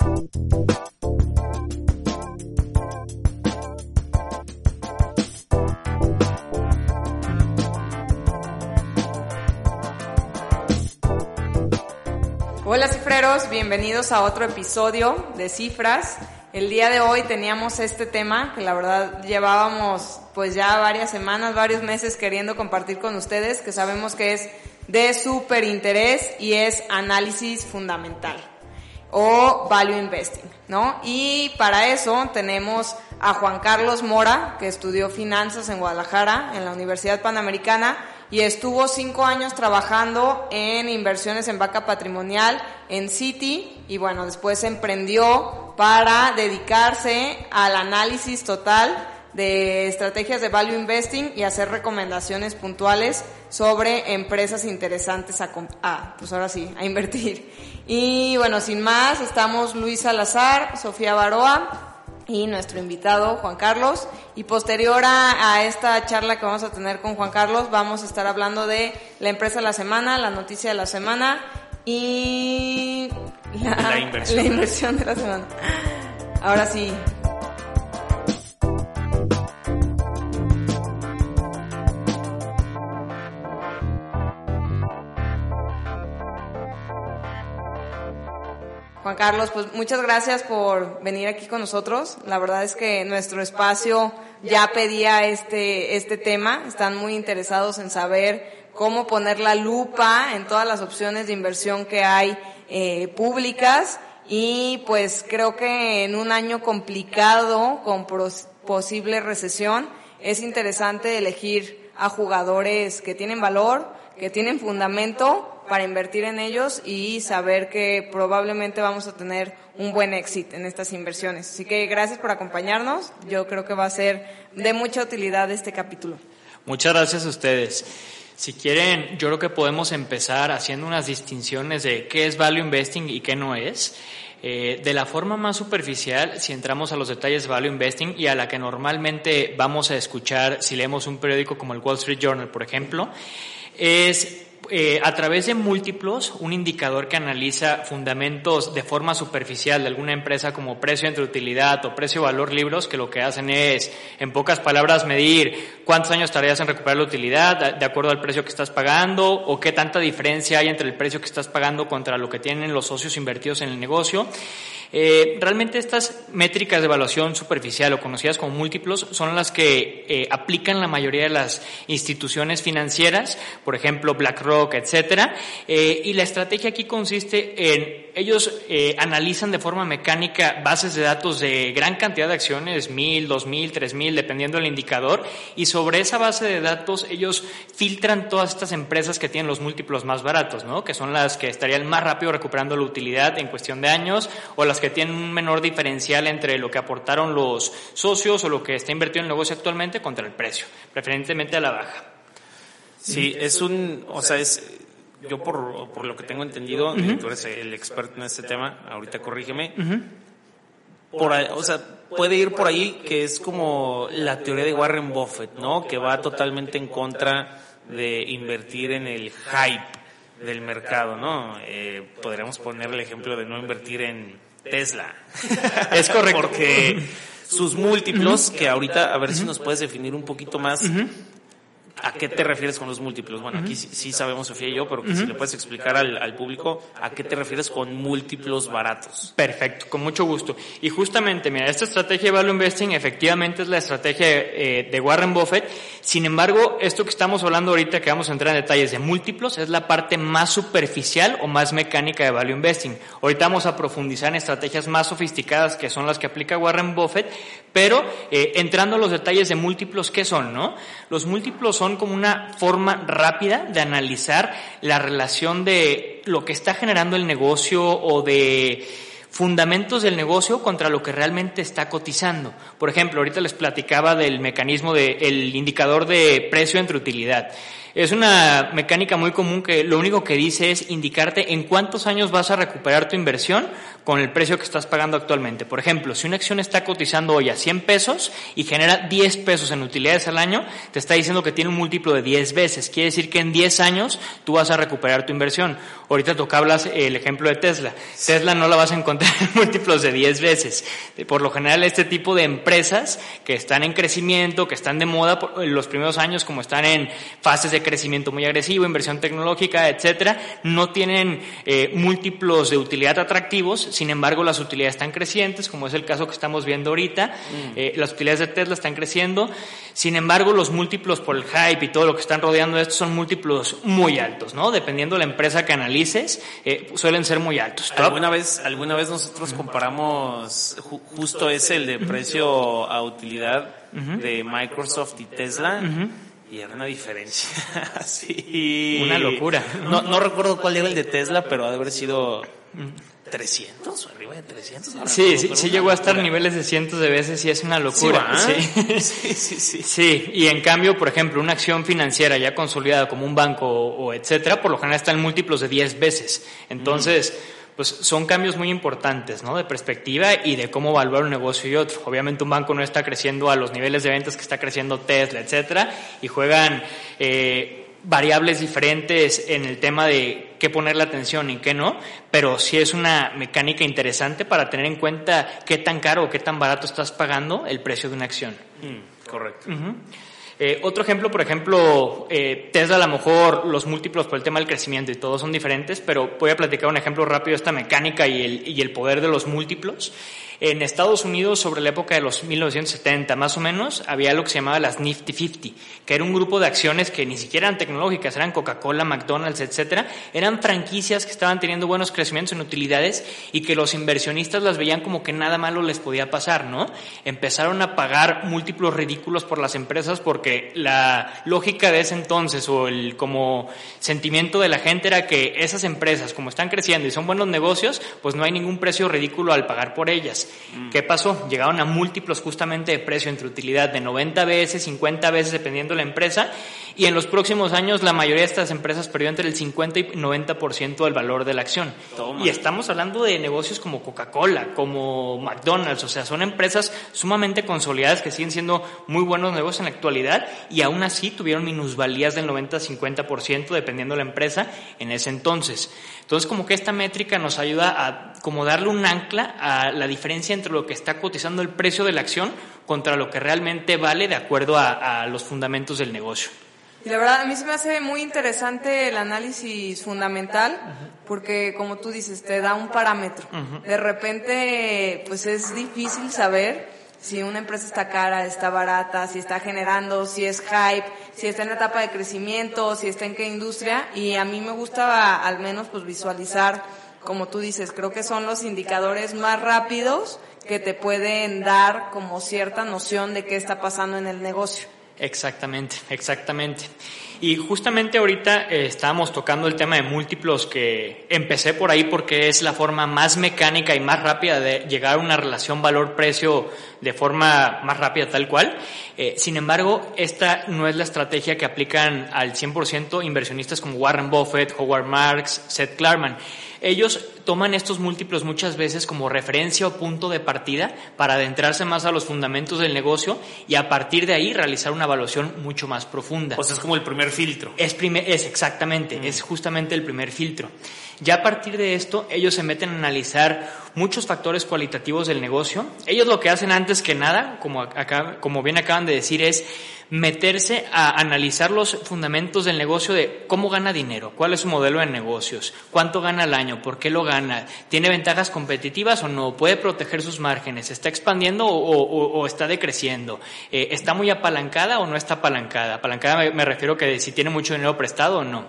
Hola cifreros, bienvenidos a otro episodio de Cifras. El día de hoy teníamos este tema que la verdad llevábamos pues ya varias semanas, varios meses queriendo compartir con ustedes, que sabemos que es de súper interés y es análisis fundamental o value investing, ¿no? Y para eso tenemos a Juan Carlos Mora, que estudió finanzas en Guadalajara, en la Universidad Panamericana, y estuvo cinco años trabajando en inversiones en vaca patrimonial en Citi, y bueno, después emprendió para dedicarse al análisis total de estrategias de value investing y hacer recomendaciones puntuales sobre empresas interesantes a, a pues ahora sí, a invertir. Y bueno, sin más, estamos Luis Salazar, Sofía Baroa y nuestro invitado Juan Carlos. Y posterior a, a, esta charla que vamos a tener con Juan Carlos, vamos a estar hablando de la empresa de la semana, la noticia de la semana y la, la, inversión. la inversión de la semana. Ahora sí, Juan Carlos, pues muchas gracias por venir aquí con nosotros. La verdad es que nuestro espacio ya pedía este, este tema. Están muy interesados en saber cómo poner la lupa en todas las opciones de inversión que hay eh, públicas. Y pues creo que en un año complicado con posible recesión es interesante elegir a jugadores que tienen valor, que tienen fundamento para invertir en ellos y saber que probablemente vamos a tener un buen éxito en estas inversiones. Así que gracias por acompañarnos. Yo creo que va a ser de mucha utilidad este capítulo. Muchas gracias a ustedes. Si quieren, yo creo que podemos empezar haciendo unas distinciones de qué es value investing y qué no es. Eh, de la forma más superficial, si entramos a los detalles de value investing y a la que normalmente vamos a escuchar si leemos un periódico como el Wall Street Journal, por ejemplo, es eh, a través de múltiplos, un indicador que analiza fundamentos de forma superficial de alguna empresa como precio entre utilidad o precio valor libros, que lo que hacen es, en pocas palabras, medir cuántos años tardarías en recuperar la utilidad de acuerdo al precio que estás pagando o qué tanta diferencia hay entre el precio que estás pagando contra lo que tienen los socios invertidos en el negocio. Eh, realmente estas métricas de evaluación superficial o conocidas como múltiplos son las que eh, aplican la mayoría de las instituciones financieras, por ejemplo BlackRock, etcétera. Eh, y la estrategia aquí consiste en ellos eh, analizan de forma mecánica bases de datos de gran cantidad de acciones, mil, dos mil, tres mil, dependiendo del indicador, y sobre esa base de datos ellos filtran todas estas empresas que tienen los múltiplos más baratos, ¿no? Que son las que estarían más rápido recuperando la utilidad en cuestión de años, o las que tienen un menor diferencial entre lo que aportaron los socios o lo que está invertido en el negocio actualmente contra el precio, preferentemente a la baja. Sí, es un, o sea, es yo por, por lo que tengo entendido, uh -huh. tú eres el experto en este tema, ahorita corrígeme, uh -huh. por ahí, o sea, puede ir por ahí que es como la teoría de Warren Buffett, ¿no? Que va totalmente en contra de invertir en el hype del mercado, ¿no? Eh, podríamos poner el ejemplo de no invertir en Tesla. es correcto. Porque sus múltiplos, uh -huh. que ahorita, a ver si nos puedes definir un poquito más ¿A qué te refieres con los múltiplos? Bueno, aquí sí, sabemos Sofía y yo, pero si le puedes explicar al, al, público a qué te refieres con múltiplos baratos. Perfecto, con mucho gusto. Y justamente, mira, esta estrategia de value investing efectivamente es la estrategia eh, de Warren Buffett. Sin embargo, esto que estamos hablando ahorita, que vamos a entrar en detalles de múltiplos, es la parte más superficial o más mecánica de value investing. Ahorita vamos a profundizar en estrategias más sofisticadas que son las que aplica Warren Buffett, pero eh, entrando a los detalles de múltiplos, ¿qué son, no? Los múltiplos son como una forma rápida de analizar la relación de lo que está generando el negocio o de fundamentos del negocio contra lo que realmente está cotizando. Por ejemplo, ahorita les platicaba del mecanismo del indicador de precio entre utilidad. Es una mecánica muy común que lo único que dice es indicarte en cuántos años vas a recuperar tu inversión con el precio que estás pagando actualmente. Por ejemplo, si una acción está cotizando hoy a 100 pesos y genera 10 pesos en utilidades al año, te está diciendo que tiene un múltiplo de 10 veces. Quiere decir que en 10 años tú vas a recuperar tu inversión. Ahorita tocabas el ejemplo de Tesla. Tesla no la vas a encontrar en múltiplos de 10 veces. Por lo general, este tipo de empresas que están en crecimiento, que están de moda en los primeros años, como están en fases de crecimiento muy agresivo, inversión tecnológica, etcétera, no tienen eh, múltiplos de utilidad atractivos, sin embargo las utilidades están crecientes, como es el caso que estamos viendo ahorita, mm. eh, las utilidades de Tesla están creciendo, sin embargo los múltiplos por el hype y todo lo que están rodeando de esto son múltiplos muy altos, ¿no? Dependiendo de la empresa que analices, eh, suelen ser muy altos. ¿Alguna vez, alguna vez nosotros comparamos justo ese, el de precio a utilidad de Microsoft y Tesla? y era una diferencia sí. Una locura. No, no recuerdo cuál era el de Tesla, pero ha de haber sido 300 o arriba de 300. sí, sí, sí llegó a estar niveles de cientos de veces y es una locura. Sí, sí, sí, sí, sí. y en cambio, por ejemplo, una acción financiera ya consolidada como un banco o, etcétera, por lo general está en múltiplos de 10 veces. Entonces, pues son cambios muy importantes, ¿no? De perspectiva y de cómo evaluar un negocio y otro. Obviamente un banco no está creciendo a los niveles de ventas que está creciendo Tesla, etcétera, y juegan eh, variables diferentes en el tema de qué ponerle atención y qué no, pero sí es una mecánica interesante para tener en cuenta qué tan caro o qué tan barato estás pagando el precio de una acción. Mm, correcto. Eh, otro ejemplo, por ejemplo, eh, Tesla a lo mejor los múltiplos por el tema del crecimiento y todos son diferentes, pero voy a platicar un ejemplo rápido de esta mecánica y el, y el poder de los múltiplos. En Estados Unidos, sobre la época de los 1970 más o menos, había lo que se llamaba las Nifty 50, que era un grupo de acciones que ni siquiera eran tecnológicas, eran Coca-Cola, McDonald's, etcétera, eran franquicias que estaban teniendo buenos crecimientos en utilidades y que los inversionistas las veían como que nada malo les podía pasar, ¿no? Empezaron a pagar múltiplos ridículos por las empresas porque la lógica de ese entonces o el como sentimiento de la gente era que esas empresas, como están creciendo y son buenos negocios, pues no hay ningún precio ridículo al pagar por ellas. Mm. ¿Qué pasó? Llegaron a múltiplos justamente de precio entre utilidad de 90 veces, 50 veces dependiendo de la empresa y en los próximos años la mayoría de estas empresas perdió entre el 50 y 90% del valor de la acción. Y estamos hablando de negocios como Coca-Cola, como McDonald's, o sea, son empresas sumamente consolidadas que siguen siendo muy buenos negocios en la actualidad y aún así tuvieron minusvalías del 90-50% dependiendo de la empresa en ese entonces. Entonces, como que esta métrica nos ayuda a como darle un ancla a la diferencia entre lo que está cotizando el precio de la acción contra lo que realmente vale de acuerdo a, los fundamentos del negocio. Y la verdad, a mí se me hace muy interesante el análisis fundamental, porque como tú dices, te da un parámetro. De repente, pues es difícil saber si una empresa está cara, está barata, si está generando, si es hype, si está en etapa de crecimiento, si está en qué industria. Y a mí me gusta al menos pues visualizar, como tú dices, creo que son los indicadores más rápidos que te pueden dar como cierta noción de qué está pasando en el negocio. Exactamente, exactamente. Y justamente ahorita eh, estábamos tocando el tema de múltiplos que empecé por ahí porque es la forma más mecánica y más rápida de llegar a una relación valor-precio de forma más rápida tal cual. Eh, sin embargo, esta no es la estrategia que aplican al 100% inversionistas como Warren Buffett, Howard Marks, Seth Klarman. Ellos toman estos múltiplos muchas veces como referencia o punto de partida para adentrarse más a los fundamentos del negocio y a partir de ahí realizar una evaluación mucho más profunda. O sea, es como el primer filtro. Es, es exactamente, mm. es justamente el primer filtro. Ya a partir de esto, ellos se meten a analizar muchos factores cualitativos del negocio. Ellos lo que hacen antes que nada, como, acá, como bien acaban de decir, es meterse a analizar los fundamentos del negocio de cómo gana dinero, cuál es su modelo de negocios, cuánto gana al año, por qué lo gana, tiene ventajas competitivas o no, puede proteger sus márgenes, está expandiendo o, está decreciendo, eh, está muy apalancada o no está apalancada. Apalancada me, me refiero que si tiene mucho dinero prestado o no.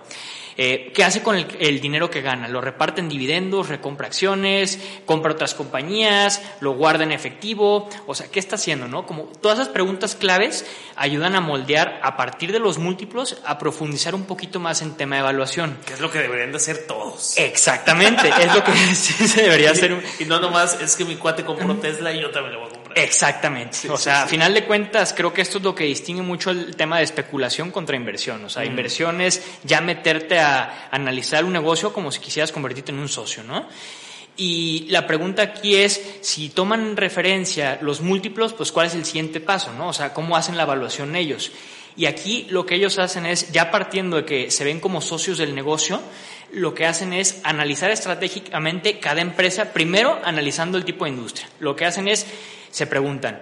Eh, ¿Qué hace con el, el, dinero que gana? ¿Lo reparte en dividendos, recompra acciones, compra otras compañías, lo guarda en efectivo? O sea, ¿qué está haciendo? ¿no? Como todas esas preguntas claves ayudan a moldear a partir de los múltiplos a profundizar un poquito más en tema de evaluación. Que es lo que deberían de hacer todos. Exactamente, es lo que sí se debería hacer. Y no nomás es que mi cuate compró Tesla y yo también lo voy Exactamente. o sea, a final de cuentas, creo que esto es lo que distingue mucho el tema de especulación contra inversión. O sea, inversión es ya meterte a analizar un negocio como si quisieras convertirte en un socio, ¿no? Y la pregunta aquí es, si toman referencia los múltiplos, pues cuál es el siguiente paso, ¿no? O sea, cómo hacen la evaluación ellos. Y aquí lo que ellos hacen es, ya partiendo de que se ven como socios del negocio, lo que hacen es analizar estratégicamente cada empresa, primero analizando el tipo de industria. Lo que hacen es, se preguntan,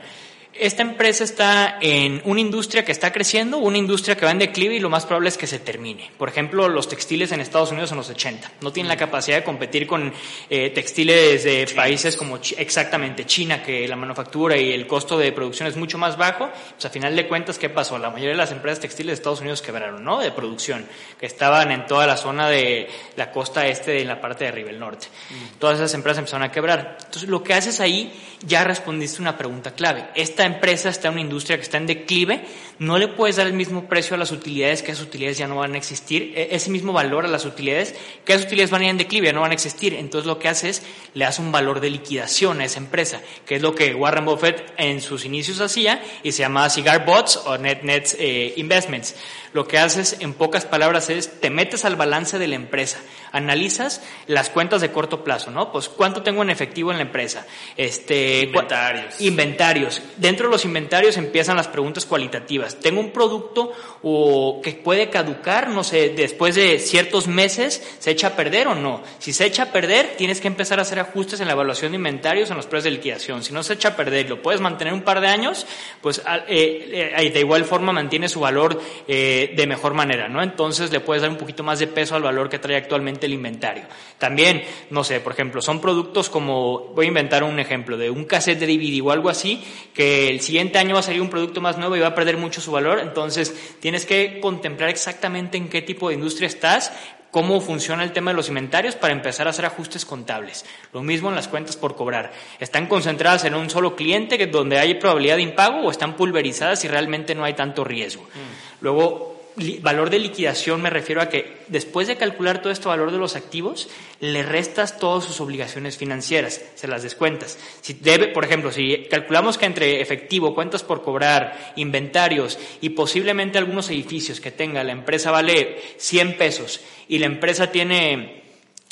esta empresa está en una industria que está creciendo, una industria que va en declive y lo más probable es que se termine. Por ejemplo, los textiles en Estados Unidos en los 80 no tienen la mm. capacidad de competir con eh, textiles de países como exactamente China, que la manufactura y el costo de producción es mucho más bajo. Pues a final de cuentas, ¿qué pasó? La mayoría de las empresas textiles de Estados Unidos quebraron, ¿no? De producción, que estaban en toda la zona de la costa este de la parte de arriba, el norte. Mm. Todas esas empresas empezaron a quebrar. Entonces, lo que haces ahí, ya respondiste una pregunta clave. Esta empresa está en una industria que está en declive, no le puedes dar el mismo precio a las utilidades, que esas utilidades ya no van a existir, e, ese mismo valor a las utilidades, que esas utilidades van a ir en declive, ya no van a existir. Entonces lo que hace es, le das un valor de liquidación a esa empresa, que es lo que Warren Buffett en sus inicios hacía y se llamaba Cigar Bots o Net Net eh, Investments. Lo que haces, en pocas palabras, es te metes al balance de la empresa, analizas las cuentas de corto plazo, ¿no? Pues cuánto tengo en efectivo en la empresa, este, inventarios, inventarios. Dentro de los inventarios empiezan las preguntas cualitativas. Tengo un producto o que puede caducar, no sé, después de ciertos meses, se echa a perder o no. Si se echa a perder, tienes que empezar a hacer ajustes en la evaluación de inventarios en los precios de liquidación. Si no se echa a perder, lo puedes mantener un par de años, pues eh, eh, de igual forma mantiene su valor. Eh, de, mejor manera, ¿no? Entonces le puedes dar un poquito más de peso al valor que trae actualmente el inventario. También, no sé, por ejemplo, son productos como, voy a inventar un ejemplo, de un cassette de DVD o algo así, que el siguiente año va a salir un producto más nuevo y va a perder mucho su valor, entonces tienes que contemplar exactamente en qué tipo de industria estás, cómo funciona el tema de los inventarios para empezar a hacer ajustes contables. Lo mismo en las cuentas por cobrar. ¿Están concentradas en un solo cliente donde hay probabilidad de impago o están pulverizadas y realmente no hay tanto riesgo? Mm. Luego, valor de liquidación me refiero a que después de calcular todo este valor de los activos, le restas todas sus obligaciones financieras, se las descuentas. Si debe, por ejemplo, si calculamos que entre efectivo, cuentas por cobrar, inventarios y posiblemente algunos edificios que tenga la empresa vale 100 pesos y la empresa tiene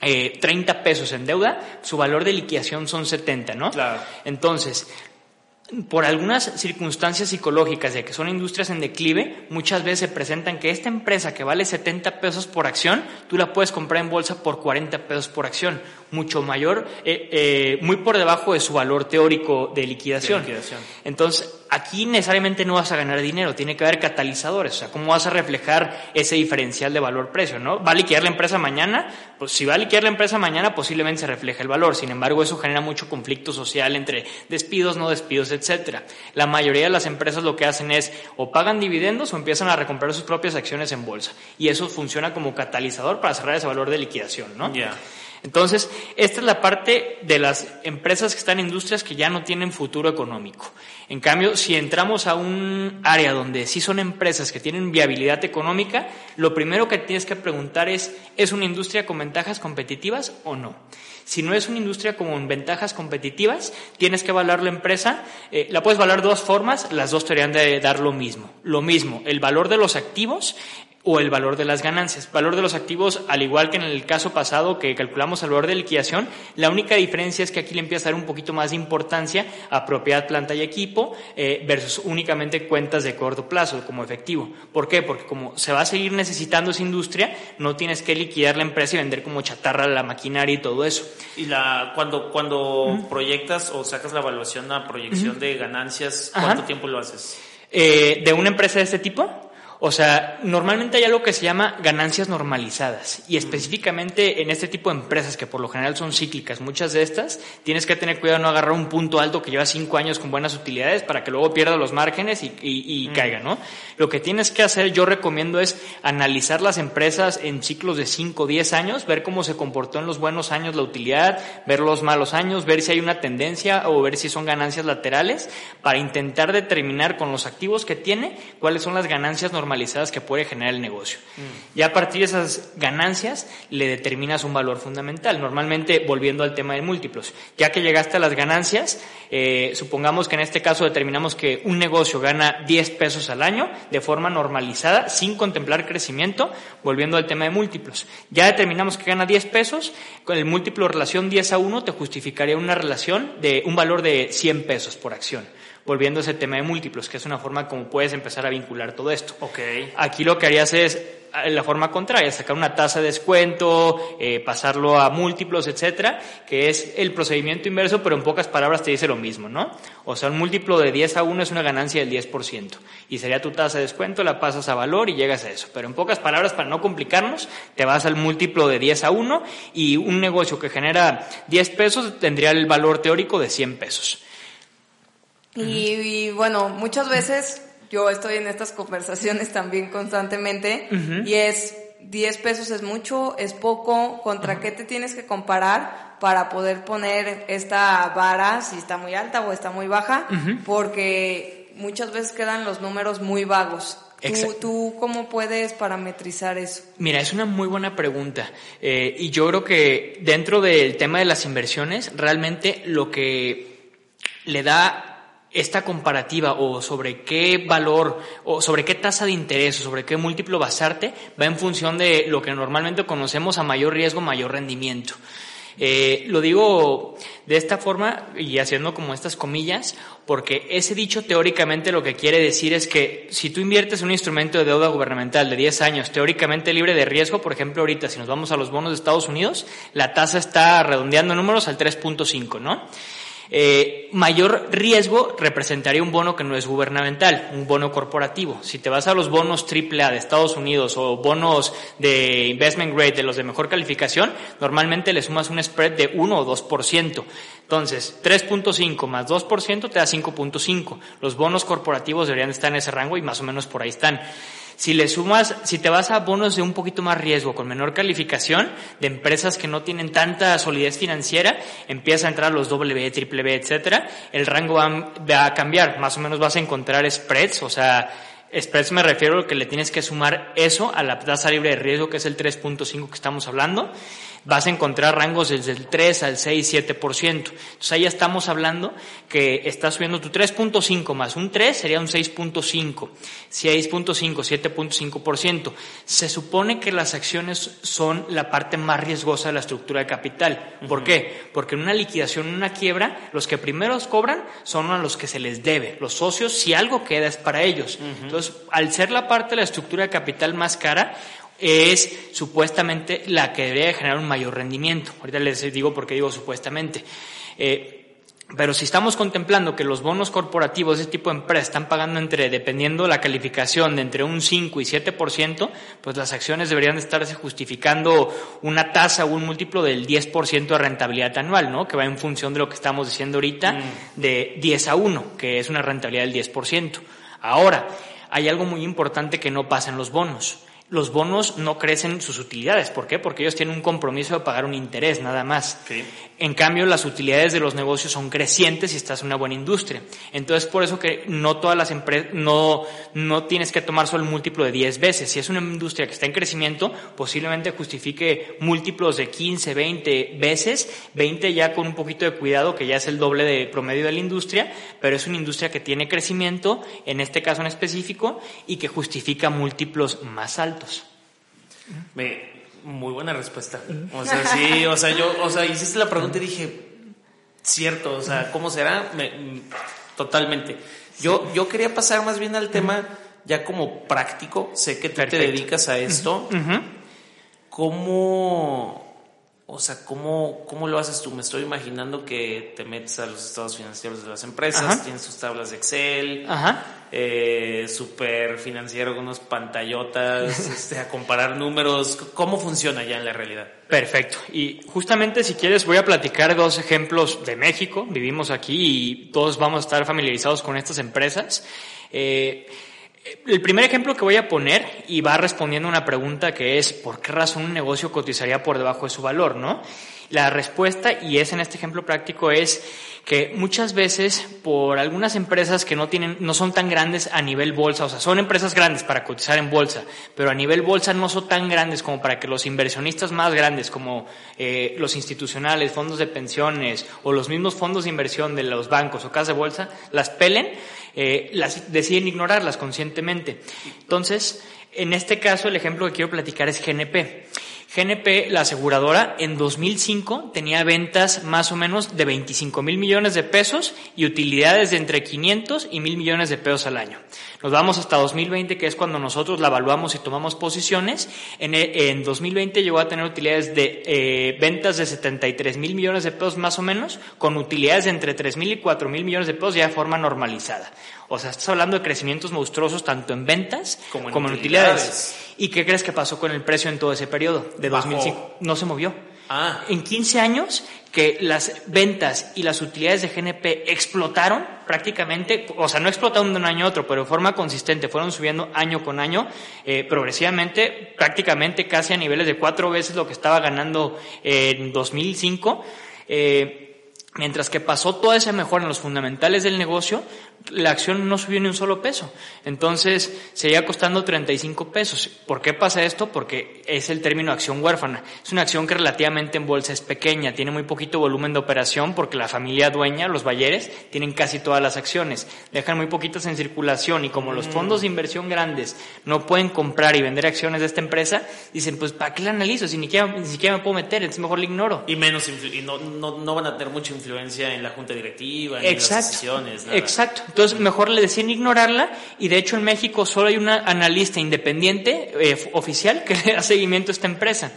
eh, 30 pesos en deuda, su valor de liquidación son 70, ¿no? Claro. Entonces, por algunas circunstancias psicológicas de que son industrias en declive, muchas veces se presentan que esta empresa que vale 70 pesos por acción, tú la puedes comprar en bolsa por 40 pesos por acción, mucho mayor, eh, eh, muy por debajo de su valor teórico de liquidación. de liquidación. Entonces, aquí necesariamente no vas a ganar dinero, tiene que haber catalizadores, o sea, ¿cómo vas a reflejar ese diferencial de valor-precio, no? ¿Va a liquidar la empresa mañana? Pues si va a liquidar la empresa mañana, posiblemente se refleje el valor, sin embargo, eso genera mucho conflicto social entre despidos, no despidos, etcétera. La mayoría de las empresas lo que hacen es o pagan dividendos o empiezan a recomprar sus propias acciones en bolsa, y eso funciona como catalizador para cerrar ese valor de liquidación, ¿no? Ya. Entonces, esta es la parte de las empresas que están en industrias que ya no tienen futuro económico. En cambio, si entramos a un área donde sí son empresas que tienen viabilidad económica, lo primero que tienes que preguntar es, ¿es una industria con ventajas competitivas o no? Si no es una industria con ventajas competitivas, tienes que evaluar la empresa. Eh, la puedes evaluar de dos formas, las dos te deberían de dar lo mismo. Lo mismo, el valor de los activos o el valor de las ganancias. Valor de los activos, al igual que en el caso pasado que calculamos el valor de liquidación, la única diferencia es que aquí le empieza a dar un poquito más de importancia a propiedad, planta y equipo eh, versus únicamente cuentas de corto plazo como efectivo. ¿Por qué? Porque como se va a seguir necesitando esa industria, no tienes que liquidar la empresa y vender como chatarra la maquinaria y todo eso. Y la cuando cuando proyectas o sacas la evaluación, la proyección de ganancias, ¿cuánto tiempo lo haces? Eh, ¿De una empresa de este tipo? O sea, normalmente hay algo que se llama ganancias normalizadas y específicamente en este tipo de empresas que por lo general son cíclicas, muchas de estas, tienes que tener cuidado de no agarrar un punto alto que lleva cinco años con buenas utilidades para que luego pierda los márgenes y, y, caiga, ¿no? Lo que tienes que hacer, yo recomiendo es analizar las empresas en ciclos de 5 o 10 años, ver cómo se comportó en los buenos años la utilidad, ver los malos años, ver si hay una tendencia o ver si son ganancias laterales para intentar determinar con los activos que tiene cuáles son las ganancias normalizadas normalizadas que puede generar el negocio. Y a partir de esas ganancias le determinas un valor fundamental. Normalmente, volviendo al tema de múltiplos, ya que llegaste a las ganancias, eh, supongamos que en este caso determinamos que un negocio gana 10 pesos al año de forma normalizada, sin contemplar crecimiento, volviendo al tema de múltiplos. Ya determinamos que gana 10 pesos, con el múltiplo relación 10 a 1 te justificaría una relación de un valor de 100 pesos por acción volviendo a ese tema de múltiplos, que es una forma como puedes empezar a vincular todo esto. Okay. Aquí lo que harías es eh, la forma contraria, sacar una tasa de descuento, eh, pasarlo a múltiplos, etcétera, que es el procedimiento inverso, pero en pocas palabras te dice lo mismo, ¿no? O sea, un múltiplo de 10 a 1 es una ganancia del 10%, y sería tu tasa de descuento, la pasas a valor y llegas a eso. Pero en pocas palabras, para no complicarnos, te vas al múltiplo de 10 a 1 y un negocio que genera 10 pesos tendría el valor teórico de 100 pesos. Y, bueno, muchas veces yo estoy en estas conversaciones también constantemente y es 10 pesos es mucho, es poco, ¿contra qué te tienes que comparar para poder poner esta vara si está muy alta o está muy baja? Porque muchas veces quedan los números muy vagos. ¿Tú, ¿Tú, cómo puedes parametrizar eso? Mira, es una muy buena pregunta. Eh, y yo creo que dentro del tema de las inversiones, realmente lo que le da esta comparativa o sobre qué valor o sobre qué tasa de interés o sobre qué múltiplo basarte va en función de lo que normalmente conocemos a mayor riesgo, mayor rendimiento. Eh, lo digo de esta forma y haciendo como estas comillas, porque ese dicho teóricamente lo que quiere decir es que si tú inviertes un instrumento de deuda gubernamental de 10 años, teóricamente libre de riesgo, por ejemplo, ahorita si nos vamos a los bonos de Estados Unidos, la tasa está redondeando números al 3.5, ¿no? Eh, mayor riesgo representaría un bono que no es gubernamental, un bono corporativo. Si te vas a los bonos AAA de Estados Unidos o bonos de investment grade de los de mejor calificación, normalmente le sumas un spread de 1 o 2%. Entonces, 3.5 más 2% te da 5.5. Los bonos corporativos deberían estar en ese rango y más o menos por ahí están. Si le sumas, si te vas a bonos de un poquito más riesgo, con menor calificación, de empresas que no tienen tanta solidez financiera, empieza a entrar los W, triple B, etcétera, el rango va, va a cambiar. Más o menos vas a encontrar spreads, o sea, spreads me refiero a que le tienes que sumar eso a la tasa libre de riesgo, que es el 3.5 que estamos hablando vas a encontrar rangos desde el 3 al 6, 7%. Entonces ahí ya estamos hablando que estás subiendo tu 3.5 más un 3 sería un 6.5, 6.5, 7.5%. Se supone que las acciones son la parte más riesgosa de la estructura de capital. ¿Por qué? Porque en una liquidación, en una quiebra, los que primeros cobran son a los que se les debe. Los socios, si algo queda, es para ellos. Entonces, al ser la parte de la estructura de capital más cara, es supuestamente la que debería generar un mayor rendimiento. Ahorita les digo por qué digo supuestamente. Eh, pero si estamos contemplando que los bonos corporativos de este tipo de empresas están pagando entre, dependiendo la calificación, de entre un 5 y 7%, pues las acciones deberían estarse justificando una tasa o un múltiplo del 10% de rentabilidad anual, ¿no? Que va en función de lo que estamos diciendo ahorita, mm. de 10 a 1, que es una rentabilidad del 10%. Ahora, hay algo muy importante que no pasa en los bonos los bonos no crecen sus utilidades. ¿Por qué? Porque ellos tienen un compromiso de pagar un interés, nada más. En cambio, las utilidades de los negocios son crecientes si estás en una buena industria. Entonces, por eso que no todas las empresas, no, no tienes que tomar solo el múltiplo de 10 veces. Si es una industria que está en crecimiento, posiblemente justifique múltiplos de 15, 20 veces, 20 ya con un poquito de cuidado, que ya es el doble de promedio de la industria, pero es una industria que tiene crecimiento, en este caso en específico, y que justifica múltiplos más altos. Muy buena respuesta. O sea, sí, o sea, yo, o sea, hiciste la pregunta y dije, cierto, o sea, ¿cómo será? Me, totalmente. Yo, yo quería pasar más bien al tema ya como práctico. Sé que tú te dedicas a esto. ¿Cómo, o sea, ¿cómo, ¿cómo lo haces tú? Me estoy imaginando que te metes a los estados financieros de las empresas, tienes sus tablas de Excel, Eh, super financiero con unos pantallotas, este, a comparar números. ¿Cómo funciona ya en la realidad? Perfecto. Y justamente si quieres voy a platicar dos ejemplos de México. Vivimos aquí y todos vamos a estar familiarizados con estas empresas. Eh, el primer ejemplo que voy a poner y va respondiendo a una pregunta que es ¿por qué razón un negocio cotizaría por debajo de su valor, no? La respuesta, y es en este ejemplo práctico, es que muchas veces por algunas empresas que no tienen, no son tan grandes a nivel bolsa, o sea, son empresas grandes para cotizar en bolsa, pero a nivel bolsa no son tan grandes como para que los inversionistas más grandes, como eh, los institucionales, fondos de pensiones o los mismos fondos de inversión de los bancos o casas de bolsa, las pelen, eh, las deciden ignorarlas conscientemente. Entonces, en este caso, el ejemplo que quiero platicar es GNP. GNP, la aseguradora, en 2005 tenía ventas más o menos de 25 mil millones de pesos y utilidades de entre 500 y mil millones de pesos al año. Nos vamos hasta 2020, que es cuando nosotros la evaluamos y tomamos posiciones. En, en 2020 llegó a tener utilidades de eh, ventas de 73 mil millones de pesos más o menos, con utilidades de entre 3 mil y 4 mil millones de pesos ya de forma normalizada. O sea, estás hablando de crecimientos monstruosos tanto en ventas como en, utilidades. ¿Y qué crees que pasó con el precio en todo ese periodo de 2005? No se movió. Ah. En 15 años que las ventas y las utilidades de GNP explotaron prácticamente, o sea, no explotaron de un año a otro, pero de forma consistente, fueron subiendo año con año, eh, progresivamente, prácticamente casi a niveles de cuatro veces lo que estaba ganando en 2005. Eh, Mientras que pasó toda esa mejora en los fundamentales del negocio, la acción no subió ni un solo peso. Entonces, seguía costando 35 pesos. ¿Por qué pasa esto? Porque es el término acción huérfana. Es una acción que relativamente en bolsa es pequeña, tiene muy poquito volumen de operación porque la familia dueña, los Bayeres, tienen casi todas las acciones. Dejan muy poquitas en circulación y como los fondos de inversión grandes no pueden comprar y vender acciones de esta empresa, dicen, pues ¿para qué la analizo? Si ni siquiera, ni siquiera me puedo meter, entonces mejor la ignoro. Y menos, y no, no, no van a tener mucha influencia en la junta directiva, en las decisiones. Exacto. Entonces, mejor le decían ignorarla y de hecho en México solo hay una analista independiente eh, oficial que le da seguimiento a esta empresa.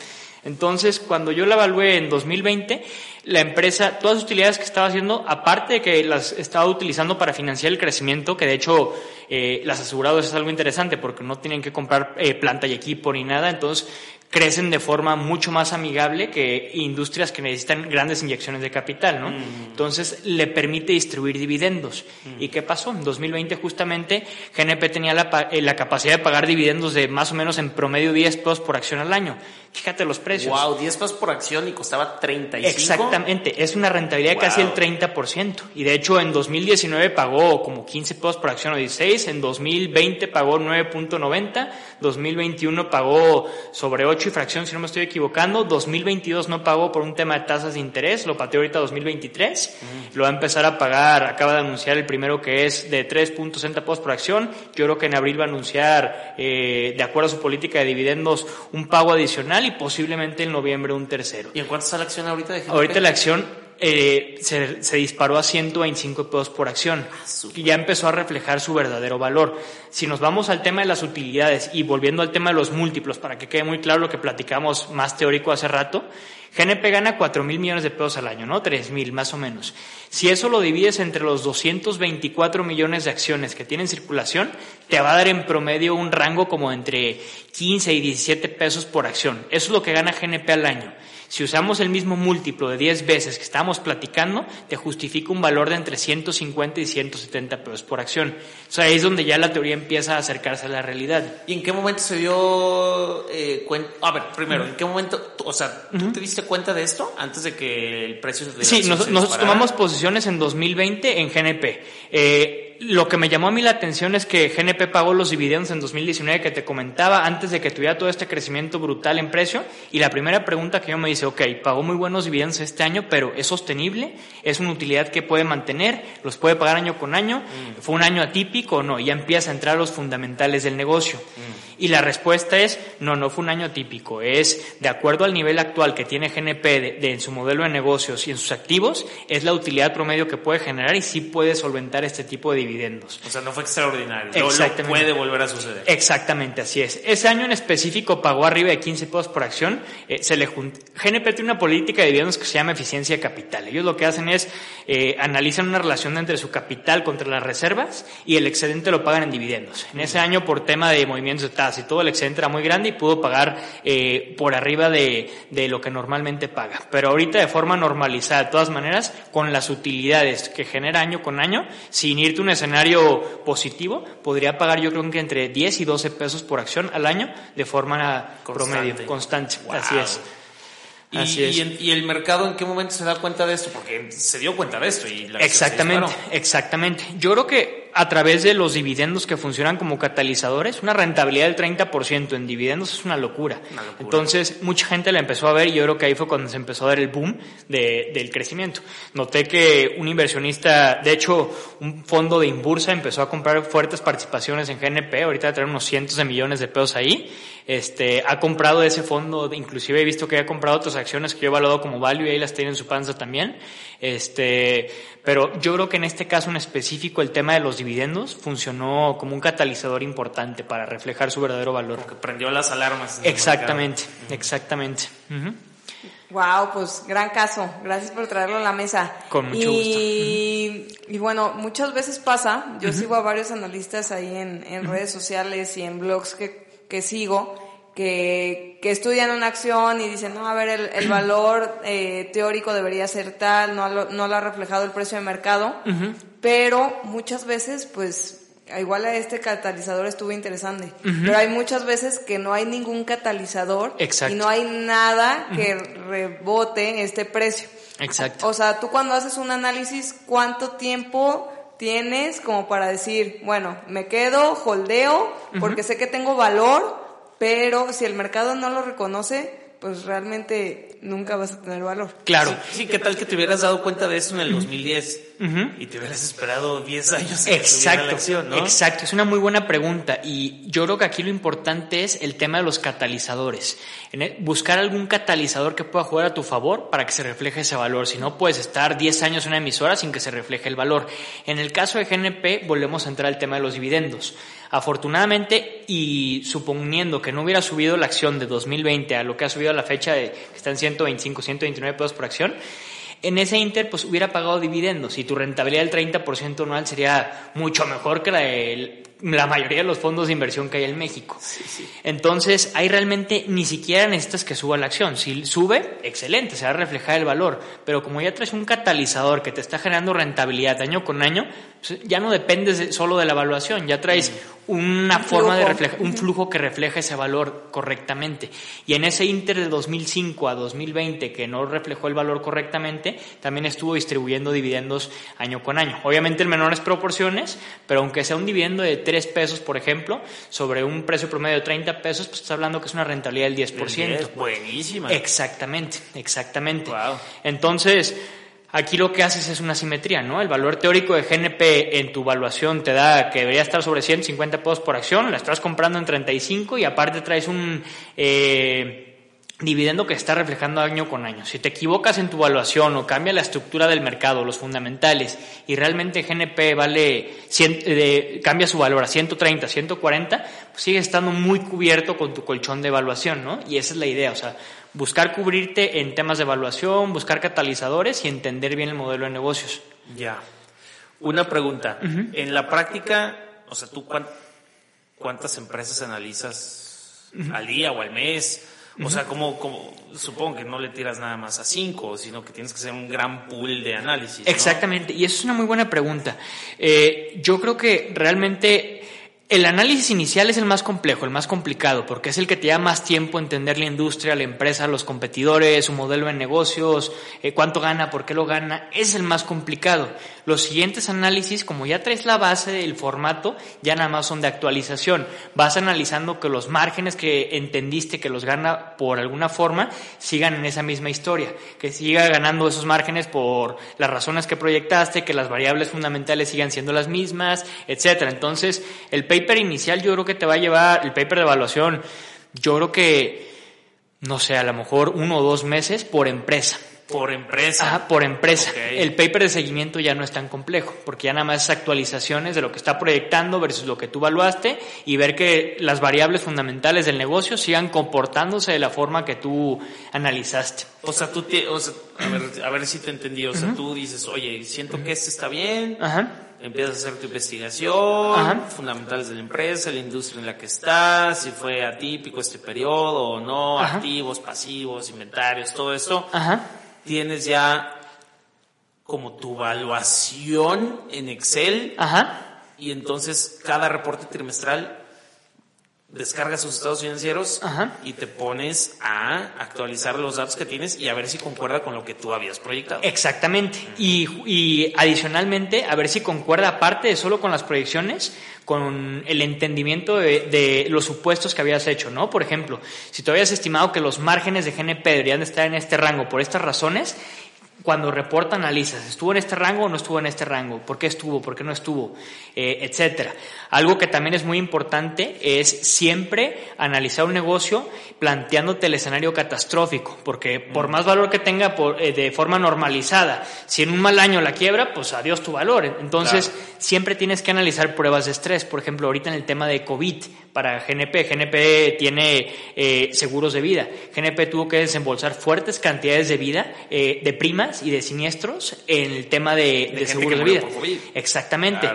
Entonces, cuando yo la evalué en 2020, la empresa, todas las utilidades que estaba haciendo, aparte de que las estaba utilizando para financiar el crecimiento, que de hecho eh, las aseguradoras es algo interesante porque no tienen que comprar eh, planta y equipo ni nada, entonces crecen de forma mucho más amigable que industrias que necesitan grandes inyecciones de capital, ¿no? Mm. Entonces le permite distribuir dividendos. Mm. ¿Y qué pasó? En 2020 justamente GNP tenía la, eh, la, capacidad de pagar dividendos de más o menos en promedio 10 pesos por acción al año. Fíjate los precios. Wow, 10 pesos por acción y costaba 35. Exactamente, es una rentabilidad de casi el 30%. Y de hecho en 2019 pagó como 15 pesos por acción o 16, en 2020 pagó 9.90, 2021 pagó sobre 8 y fracción, si no me estoy equivocando. 2022 no pagó por un tema de tasas de interés, lo pateó ahorita 2023. Mm. Lo va a empezar a pagar, acaba de anunciar el primero que es de 3.60 pesos por acción. Yo creo que en abril va a anunciar, eh, de acuerdo a su política de dividendos, un pago adicional y posiblemente en noviembre un tercero. ¿Y en cuánto está la acción ahorita de Ahorita la acción eh, se, se, disparó a 125 pesos por acción y ya empezó a reflejar su verdadero valor. Si nos vamos al tema de las utilidades y volviendo al tema de los múltiplos, para que quede muy claro lo que platicamos más teórico hace rato, GNP gana 4 mil millones de pesos al año, ¿no? 3 mil más o menos. Si eso lo divides entre los 224 millones de acciones que tienen circulación, te va a dar en promedio un rango como entre 15 y 17 pesos por acción. Eso es lo que gana GNP al año. Si usamos el mismo múltiplo de 10 veces que estamos platicando, te justifica un valor de entre 150 y 170 pesos por acción. O sea, ahí es donde ya la teoría empieza a acercarse a la realidad. ¿Y en qué momento se dio eh, cuenta? A ver, primero, ¿en qué momento, o sea, tú te diste cuenta de esto antes de que el precio de Sí, nosotros tomamos posiciones en 2020 en GNP. Eh, lo que me llamó a mí la atención es que GNP pagó los dividendos en 2019 que te comentaba antes de que tuviera todo este crecimiento brutal en precio. Y la primera pregunta que yo me dice, ok, pagó muy buenos dividendos este año, pero ¿es sostenible? ¿Es una utilidad que puede mantener? ¿Los puede pagar año con año? Mm. ¿Fue un año atípico o no? Y ya empieza a entrar los fundamentales del negocio. Mm. Y la respuesta es, no, no fue un año típico, es de acuerdo al nivel actual que tiene GNP de, en su modelo de negocios y en sus activos, es la utilidad promedio que puede generar y sí puede solventar este tipo de dividendos. O sea, no fue extraordinario, Exactamente. puede volver a suceder. Exactamente, así es. Ese año en específico pagó arriba de 15 pesos por acción, eh, se le GNP tiene una política de dividendos que se llama eficiencia de capital. Ellos lo que hacen es eh, analizan una relación entre su capital contra las reservas y el excedente lo pagan en dividendos. En ese año, por tema de movimientos de tasa y todo, el excedente era muy grande y pudo pagar eh, por arriba de, de, lo que normalmente paga. Pero ahorita de forma normalizada, de todas maneras, con las utilidades que genera año con año, sin irte a un escenario positivo, podría pagar yo creo que entre 10 y 12 pesos por acción al año de forma promedio, constante. Así es. Y, el mercado en qué momento se da cuenta de esto? Porque se dio cuenta de esto. Y la exactamente, exactamente. Yo creo que a través de los dividendos que funcionan como catalizadores, una rentabilidad del 30% en dividendos es una locura. Entonces, mucha gente la empezó a ver y yo creo que ahí fue cuando se empezó a ver el boom del crecimiento. Noté que un inversionista, de hecho, un fondo de Inbursa empezó a comprar fuertes participaciones en GNP, ahorita tener unos cientos de millones de pesos ahí este, ha comprado ese fondo, inclusive he visto que ha comprado otras acciones que yo he evaluado como value y ahí las tiene en su panza también. Este, pero yo creo que en este caso en específico el tema de los dividendos funcionó como un catalizador importante para reflejar su verdadero valor. que prendió las alarmas. Exactamente, exactamente. Wow, pues gran caso. Gracias por traerlo a la mesa. Con mucho y, gusto. Y bueno, muchas veces pasa, yo sigo a varios analistas ahí en, en redes sociales y en blogs que que sigo que, que, estudian una acción y dicen, no, a ver, el, el valor eh, teórico debería ser tal, no lo, no lo ha reflejado el precio de mercado, pero muchas veces, pues, igual a este catalizador estuvo interesante, pero hay muchas veces que no hay ningún catalizador y no hay nada que rebote este precio. Exacto. O sea, tú cuando haces un análisis, ¿cuánto tiempo tienes como para decir, bueno, me quedo, holdeo, porque sé que tengo valor, pero si el mercado no lo reconoce, pues realmente nunca vas a tener valor. Claro. Sí, ¿qué tal que te hubieras dado cuenta de eso en el 2010 y te hubieras esperado 10 años exacto, la acción, ¿no? Exacto, es una muy buena pregunta y yo creo que aquí lo importante es el tema de los catalizadores. buscar algún catalizador que pueda jugar a tu favor para que se refleje ese valor. Si no, puedes estar 10 años en una emisora sin que se refleje el valor. En el caso de GNP, volvemos a entrar al tema de los dividendos. Afortunadamente, y suponiendo que no hubiera subido la acción de 2020 a lo que ha subido a la fecha de que está en 125, 129 pesos por acción, en ese Inter pues hubiera pagado dividendos y tu rentabilidad del 30% anual sería mucho mejor que la del la mayoría de los fondos de inversión que hay en México. Entonces, ahí realmente ni siquiera necesitas que suba la acción. Si sube, excelente, se va a reflejar el valor. Pero como ya traes un catalizador que te está generando rentabilidad año con año, pues, ya no dependes solo de la evaluación, ya traes mm. una forma de reflejar, un flujo que refleja ese valor correctamente. Y en ese inter de 2005 a 2020 que no reflejó el valor correctamente, también estuvo distribuyendo dividendos año con año. Obviamente en menores proporciones, pero aunque sea un dividendo de 3 pesos, por ejemplo, sobre un precio promedio de 30 pesos, pues estás hablando que es una rentabilidad del 10%. buenísima. Exactamente, exactamente. Entonces, aquí lo que haces es una simetría, ¿no? El valor teórico de GNP en tu evaluación te da que debería estar sobre 150 pesos por acción, la estás comprando en 35 y aparte traes un... Eh, dividendo que está reflejando año con año. Si te equivocas en tu evaluación o cambia la estructura del mercado, los fundamentales, y realmente GNP vale, cambia su valor a 130, 140, pues sigues estando muy cubierto con tu colchón de evaluación, ¿no? Y esa es la idea, o sea, buscar cubrirte en temas de evaluación, buscar catalizadores y entender bien el modelo de negocios. Ya. Una pregunta. En la práctica, o sea, ¿tú cuántas empresas analizas al día o al mes? O sea, como, como, supongo que no le tiras nada más a cinco, sino que tienes que hacer un gran pool de análisis. Exactamente, y eso es una muy buena pregunta. Eh, yo creo que realmente el análisis inicial es el más complejo, el más complicado, porque es el que te da más tiempo entender la industria, la empresa, los competidores, su modelo de negocios, eh, cuánto gana, por qué lo gana, es el más complicado. Los siguientes análisis, como ya traes la base del formato, ya nada más son de actualización. Vas analizando que los márgenes que entendiste que los gana por alguna forma sigan en esa misma historia, que siga ganando esos márgenes por las razones que proyectaste, que las variables fundamentales sigan siendo las mismas, etcétera. Entonces, el paper inicial yo creo que te va a llevar, el paper de evaluación, yo creo que, no sé, a lo mejor uno o dos meses por empresa. Por empresa. Ah, por empresa. El paper de seguimiento ya no es tan complejo, porque ya nada más es actualizaciones de lo que está proyectando versus lo que tú evaluaste y ver que las variables fundamentales del negocio sigan comportándose de la forma que tú analizaste. O sea, tú, o sea, a, ver, a ver si te entendí. O sea, tú dices, oye, siento que este está bien. Ajá. Empiezas a hacer tu investigación, fundamentales de la empresa, la industria en la que estás, si fue atípico este periodo o no, activos, pasivos, inventarios, todo esto. Ajá tienes ya como tu evaluación en Excel. Ajá. Y entonces cada reporte trimestral descargas sus estados financieros y te pones a actualizar los datos que tienes y a ver si concuerda con lo que tú habías proyectado. Exactamente. Y, y, adicionalmente, a ver si concuerda, aparte de solo con las proyecciones, con el entendimiento de, de, los supuestos que habías hecho, ¿no? Por ejemplo, si tú habías estimado que los márgenes de GNP deberían estar en este rango por estas razones, cuando reporta analizas, ¿estuvo en este rango o no estuvo en este rango? ¿Por qué estuvo? ¿Por qué no estuvo? Eh, etcétera. Algo que también es muy importante es siempre analizar un negocio planteándote el escenario catastrófico, porque por más valor que tenga por, eh, de forma normalizada, si en un mal año la quiebra, pues adiós tu valor. Entonces, siempre tienes que analizar pruebas de estrés. Por ejemplo, ahorita en el tema de COVID para GNP, GNP tiene eh, seguros de vida. GNP tuvo que desembolsar fuertes cantidades de vida, de primas y de siniestros en el tema de, de, seguros de vida. Exactamente.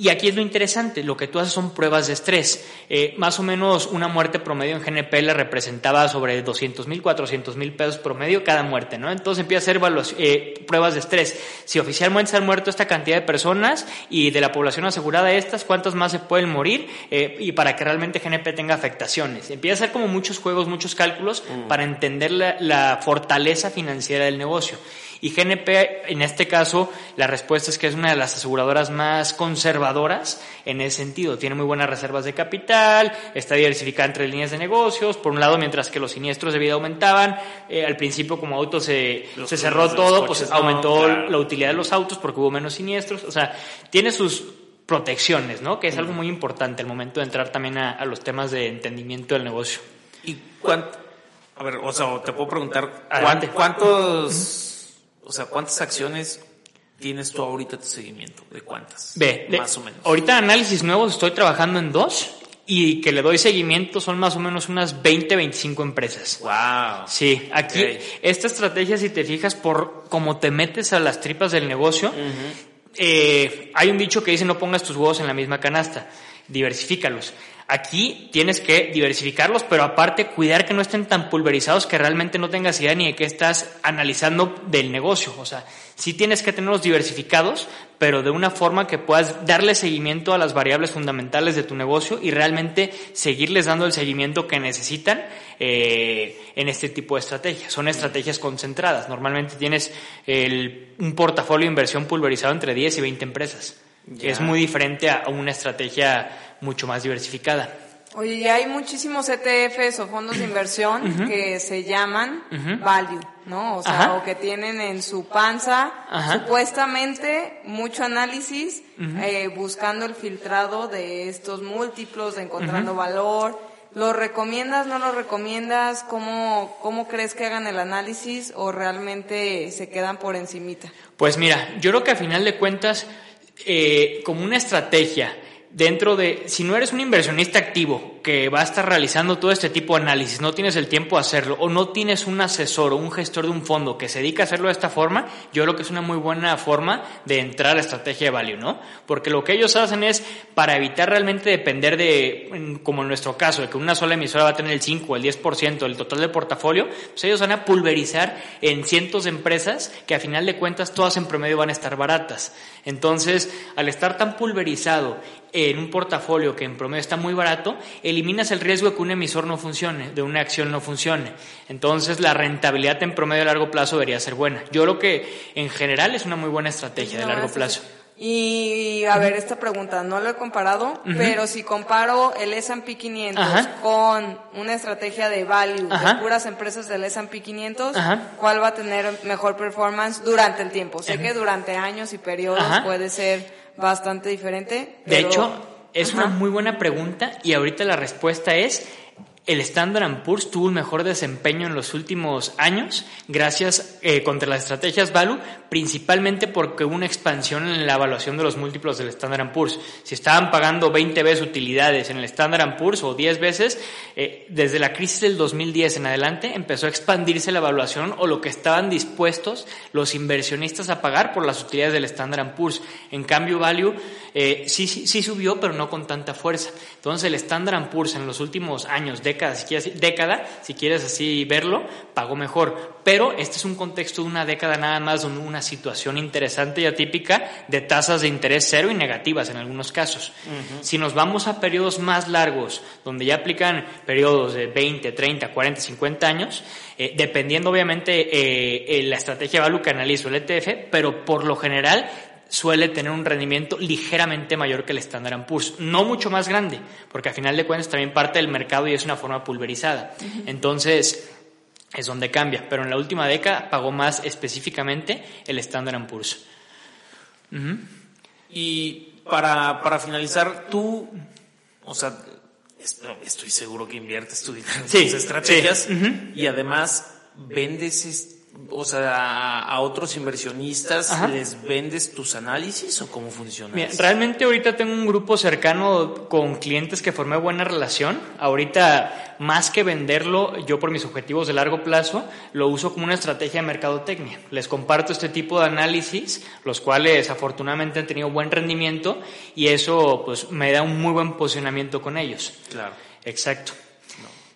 Y aquí es lo interesante, lo que tú haces son pruebas de estrés. Eh, más o menos una muerte promedio en GNP le representaba sobre 200 mil, 400 mil pesos promedio cada muerte, ¿no? Entonces empieza a hacer eh, pruebas de estrés. Si oficialmente se han muerto esta cantidad de personas y de la población asegurada estas, ¿cuántas más se pueden morir? Eh, y para que realmente GNP tenga afectaciones. Empieza a hacer como muchos juegos, muchos cálculos mm. para entender la fortaleza financiera del negocio. Y GNP, en este caso, la respuesta es que es una de las aseguradoras más conservadoras en ese sentido. Tiene muy buenas reservas de capital, está diversificada entre líneas de negocios. Por un lado, mientras que los siniestros de vida aumentaban, eh, al principio como auto se, se cerró todo, pues aumentó la utilidad de los autos porque hubo menos siniestros. O sea, tiene sus protecciones, ¿no? Que es algo muy importante al momento de entrar también a, los temas de entendimiento del negocio. ¿Y cuánto? A ver, o sea, te puedo preguntar, ¿cuántos o sea, ¿cuántas acciones tienes tú ahorita tu seguimiento? ¿De cuántas? Ve, más o menos. Ahorita análisis nuevos estoy trabajando en dos y que le doy seguimiento son más o menos unas 20, 25 empresas. Wow. Sí, aquí esta estrategia si te fijas por cómo te metes a las tripas del negocio, eh, hay un dicho que dice no pongas tus huevos en la misma canasta, diversifícalos. Aquí tienes que diversificarlos, pero aparte cuidar que no estén tan pulverizados que realmente no tengas idea ni de qué estás analizando del negocio. O sea, sí tienes que tenerlos diversificados, pero de una forma que puedas darle seguimiento a las variables fundamentales de tu negocio y realmente seguirles dando el seguimiento que necesitan eh, en este tipo de estrategias. Son estrategias concentradas. Normalmente tienes un portafolio de inversión pulverizado entre 10 y 20 empresas. Es muy diferente a una estrategia mucho más diversificada. Oye, ya hay muchísimos ETFs o fondos de inversión que se llaman value, ¿no? O sea, o que tienen en su panza supuestamente mucho análisis eh, buscando el filtrado de estos múltiplos, de encontrando valor. ¿Lo recomiendas, no lo recomiendas? ¿Cómo, ¿Cómo crees que hagan el análisis o realmente se quedan por encimita? Pues mira, yo creo que a final de cuentas, eh, como una estrategia, dentro de, si no eres un inversionista activo que va a estar realizando todo este tipo de análisis, no tienes el tiempo de hacerlo o no tienes un asesor o un gestor de un fondo que se dedica a hacerlo de esta forma, yo creo que es una muy buena forma de entrar a la estrategia de value, ¿no? Porque lo que ellos hacen es para evitar realmente depender de, como en nuestro caso, de que una sola emisora va a tener el 5 o el 10% del total del portafolio, pues ellos van a pulverizar en cientos de empresas que a final de cuentas todas en promedio van a estar baratas. Entonces, al estar tan pulverizado en un portafolio que en promedio está muy barato, eliminas el riesgo de que un emisor no funcione, de una acción no funcione. Entonces la rentabilidad en promedio a largo plazo debería ser buena. Yo creo que en general es una muy buena estrategia de largo plazo. Y a ver, esta pregunta no lo he comparado, pero si comparo el S&P 500 con una estrategia de value de puras empresas del S&P 500, ¿cuál va a tener mejor performance durante el tiempo? Sé que durante años y periodos puede ser bastante diferente. De hecho, Es una muy buena pregunta y ahorita la respuesta es el Standard Poor's tuvo un mejor desempeño en los últimos años gracias eh, contra las estrategias Value, principalmente porque hubo una expansión en la evaluación de los múltiplos del Standard Poor's. Si estaban pagando 20 veces utilidades en el Standard Poor's o 10 veces, eh, desde la crisis del 2010 en adelante empezó a expandirse la evaluación o lo que estaban dispuestos los inversionistas a pagar por las utilidades del Standard Poor's. En cambio, Value eh, sí, sí, sí subió, pero no con tanta fuerza. Entonces, el Standard Poor's en los últimos años, década, si quieres, década, si quieres así verlo, pagó mejor. Pero este es un contexto de una década nada más, una situación interesante y atípica de tasas de interés cero y negativas en algunos casos. Si nos vamos a periodos más largos, donde ya aplican periodos de 20, 30, 40, 50 años, eh, dependiendo obviamente eh, la estrategia de value que analizo el ETF, pero por lo general suele tener un rendimiento ligeramente mayor que el Standard Poor's. No mucho más grande, porque a final de cuentas también parte del mercado y es una forma pulverizada. Entonces, es donde cambia. Pero en la última década pagó más específicamente el Standard Poor's. Y para, para finalizar, tú, o sea, estoy seguro que inviertes tu dinero en tus estrategias y además vendes o sea, a, otros inversionistas les vendes tus análisis o cómo funciona? realmente ahorita tengo un grupo cercano con clientes que formé buena relación. Ahorita, más que venderlo, yo por mis objetivos de largo plazo, lo uso como una estrategia de mercadotecnia. Les comparto este tipo de análisis, los cuales afortunadamente han tenido buen rendimiento y eso pues me da un muy buen posicionamiento con ellos. Claro. Exacto.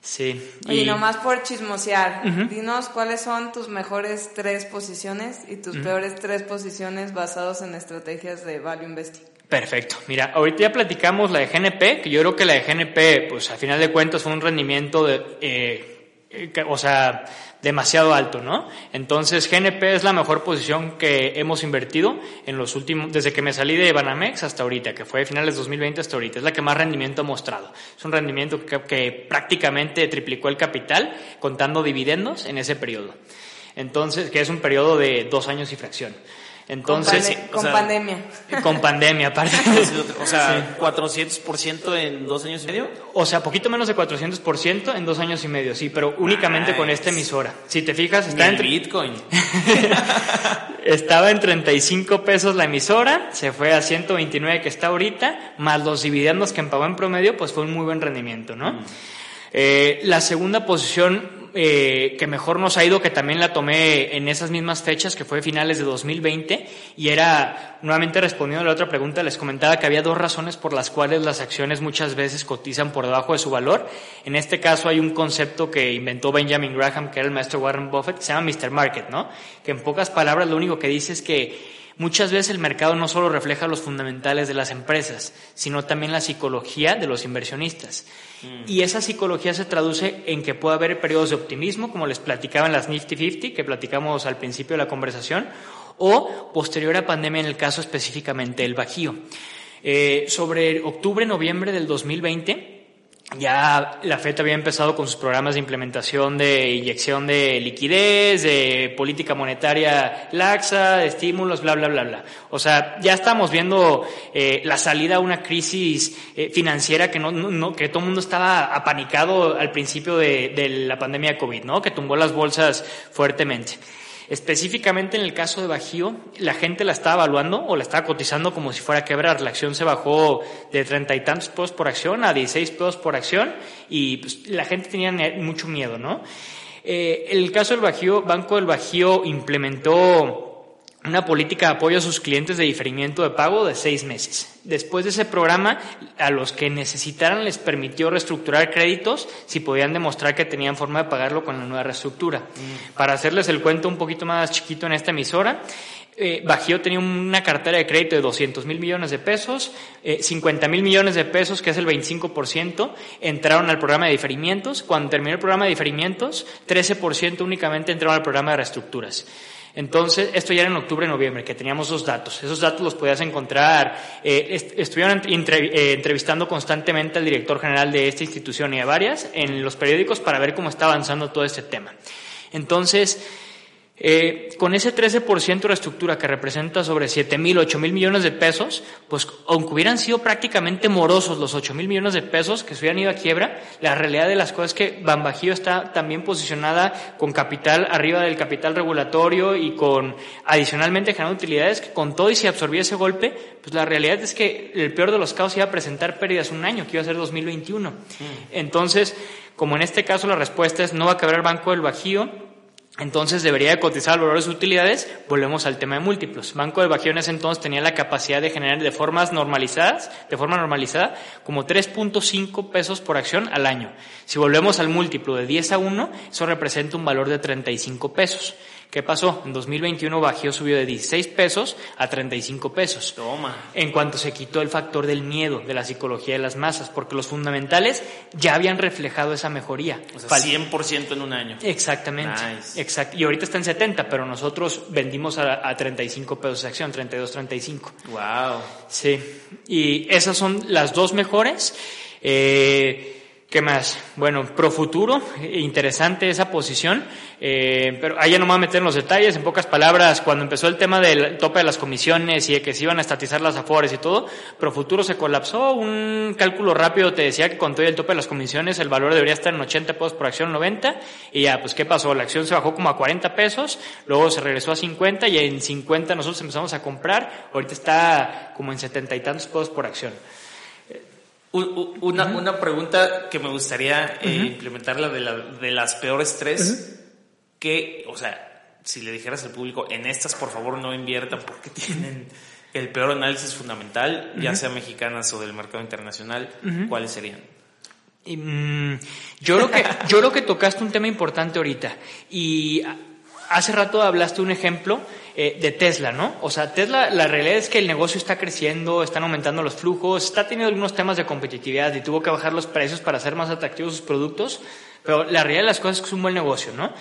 Sí. Y nomás por chismosear, dinos cuáles son tus mejores tres posiciones y tus peores tres posiciones basados en estrategias de value investing. Perfecto. Mira, ahorita ya platicamos la de GNP, que yo creo que la de GNP, pues a final de cuentas fue un rendimiento de, eh, eh o sea, demasiado alto, ¿no? Entonces, GNP es la mejor posición que hemos invertido en los últimos, desde que me salí de Banamex hasta ahorita, que fue de finales de 2020 hasta ahorita. Es la que más rendimiento ha mostrado. Es un rendimiento que, que prácticamente triplicó el capital contando dividendos en ese periodo. Entonces, que es un periodo de dos años y fracción. Entonces, con, pandemia. Con pandemia, aparte. o sea, 400% en dos años y medio. O sea, poquito menos de 400% en dos años y medio, sí, pero únicamente con esta emisora. Si te fijas, está en Bitcoin. Estaba en 35 pesos la emisora, se fue a 129 que está ahorita, más los dividendos que pagó en promedio, pues fue un muy buen rendimiento, ¿no? Mm. Eh, la segunda posición eh, que mejor nos ha ido, que también la tomé en esas mismas fechas, que fue finales de 2020, y era, nuevamente respondiendo a la otra pregunta, les comentaba que había dos razones por las cuales las acciones muchas veces cotizan por debajo de su valor. En este caso hay un concepto que inventó Benjamin Graham, que era el maestro Warren Buffett, que se llama Mr. Market, ¿no? Que en pocas palabras lo único que dice es que Muchas veces el mercado no solo refleja los fundamentales de las empresas, sino también la psicología de los inversionistas. Mm. Y esa psicología se traduce en que puede haber periodos de optimismo, como les platicaba en las Nifty 50, que platicamos al principio de la conversación, o posterior a pandemia en el caso específicamente el Bajío. Eh, sobre octubre, noviembre del 2020, ya la FED había empezado con sus programas de implementación de inyección de liquidez, de política monetaria laxa, de estímulos, bla, bla, bla, bla. O sea, ya estamos viendo eh, la salida a una crisis eh, financiera que, no, no, que todo el mundo estaba apanicado al principio de, de la pandemia de COVID, ¿no? Que tumbó las bolsas fuertemente. Específicamente en el caso de Bajío, la gente la estaba evaluando o la estaba cotizando como si fuera a quebrar. La acción se bajó de treinta y tantos pesos por acción a 16 pesos por acción y pues, la gente tenía mucho miedo, ¿no? Eh, el caso del Bajío, Banco del Bajío implementó una política de apoyo a sus clientes de diferimiento de pago de seis meses. Después de ese programa, a los que necesitaran les permitió reestructurar créditos si podían demostrar que tenían forma de pagarlo con la nueva reestructura. Mm. Para hacerles el cuento un poquito más chiquito en esta emisora, eh, Bajío tenía una cartera de crédito de 200 mil millones de pesos, eh, 50 mil millones de pesos, que es el 25%, entraron al programa de diferimientos. Cuando terminó el programa de diferimientos, 13% únicamente entraron al programa de reestructuras. Entonces, esto ya era en octubre, noviembre, que teníamos dos datos. Esos datos los podías encontrar. Eh, estuvieron eh, entrevistando constantemente al director general de esta institución y a varias en los periódicos para ver cómo está avanzando todo este tema. Entonces, Eh, con ese 13% de la estructura que representa sobre 7 mil, 8 mil millones de pesos, pues aunque hubieran sido prácticamente morosos los 8 mil millones de pesos que se hubieran ido a quiebra, la realidad de las cosas es que Bambajío está también posicionada con capital arriba del capital regulatorio y con adicionalmente generando utilidades que con todo y si absorbía ese golpe, pues la realidad es que el peor de los casos iba a presentar pérdidas un año, que iba a ser 2021. Mm. Entonces, como en este caso la respuesta es no va a quebrar Banco del Bajío, entonces debería de cotizar valores de utilidades, volvemos al tema de múltiplos. Banco de Bajío entonces tenía la capacidad de generar de formas normalizadas, de forma normalizada, como 3.5 pesos por acción al año. Si volvemos al múltiplo de 10 a 1, eso representa un valor de 35 pesos. ¿Qué pasó? En 2021 Bajío subió de 16 pesos a 35 pesos. Toma. En cuanto se quitó el factor del miedo, de la psicología de las masas, porque los fundamentales ya habían reflejado esa mejoría. O sea, 100% en un año. Exactamente. Exacto. Y ahorita está en 70, pero nosotros vendimos a, a 35 pesos de acción, 32, 35. Wow. Sí. Y esas son las dos mejores. Eh, ¿Qué más? Bueno, pro futuro, interesante esa posición, eh, pero ya no me voy a meter en los detalles. En pocas palabras, cuando empezó el tema del tope de las comisiones y de que se iban a estatizar las afores y todo, pro futuro se colapsó. Un cálculo rápido te decía que con todo el tope de las comisiones el valor debería estar en 80 pesos por acción, 90. Y ya, pues, ¿qué pasó? La acción se bajó como a 40 pesos, luego se regresó a 50 y en 50 nosotros empezamos a comprar. Ahorita está como en 70 y tantos pesos por acción. Una, una pregunta que me gustaría eh, implementar, la de, la de las peores tres, que, o sea, si le dijeras al público, en estas por favor no inviertan porque tienen el peor análisis fundamental, ya sea mexicanas o del mercado internacional, ¿cuáles serían? Mm, yo creo que yo creo que tocaste un tema importante ahorita. Y hace rato hablaste un ejemplo eh, de Tesla, ¿no? O sea, Tesla, la realidad es que el negocio está creciendo, están aumentando los flujos, está teniendo algunos temas de competitividad y tuvo que bajar los precios para hacer más atractivos sus productos, pero la realidad de las cosas es que es un buen negocio, ¿no?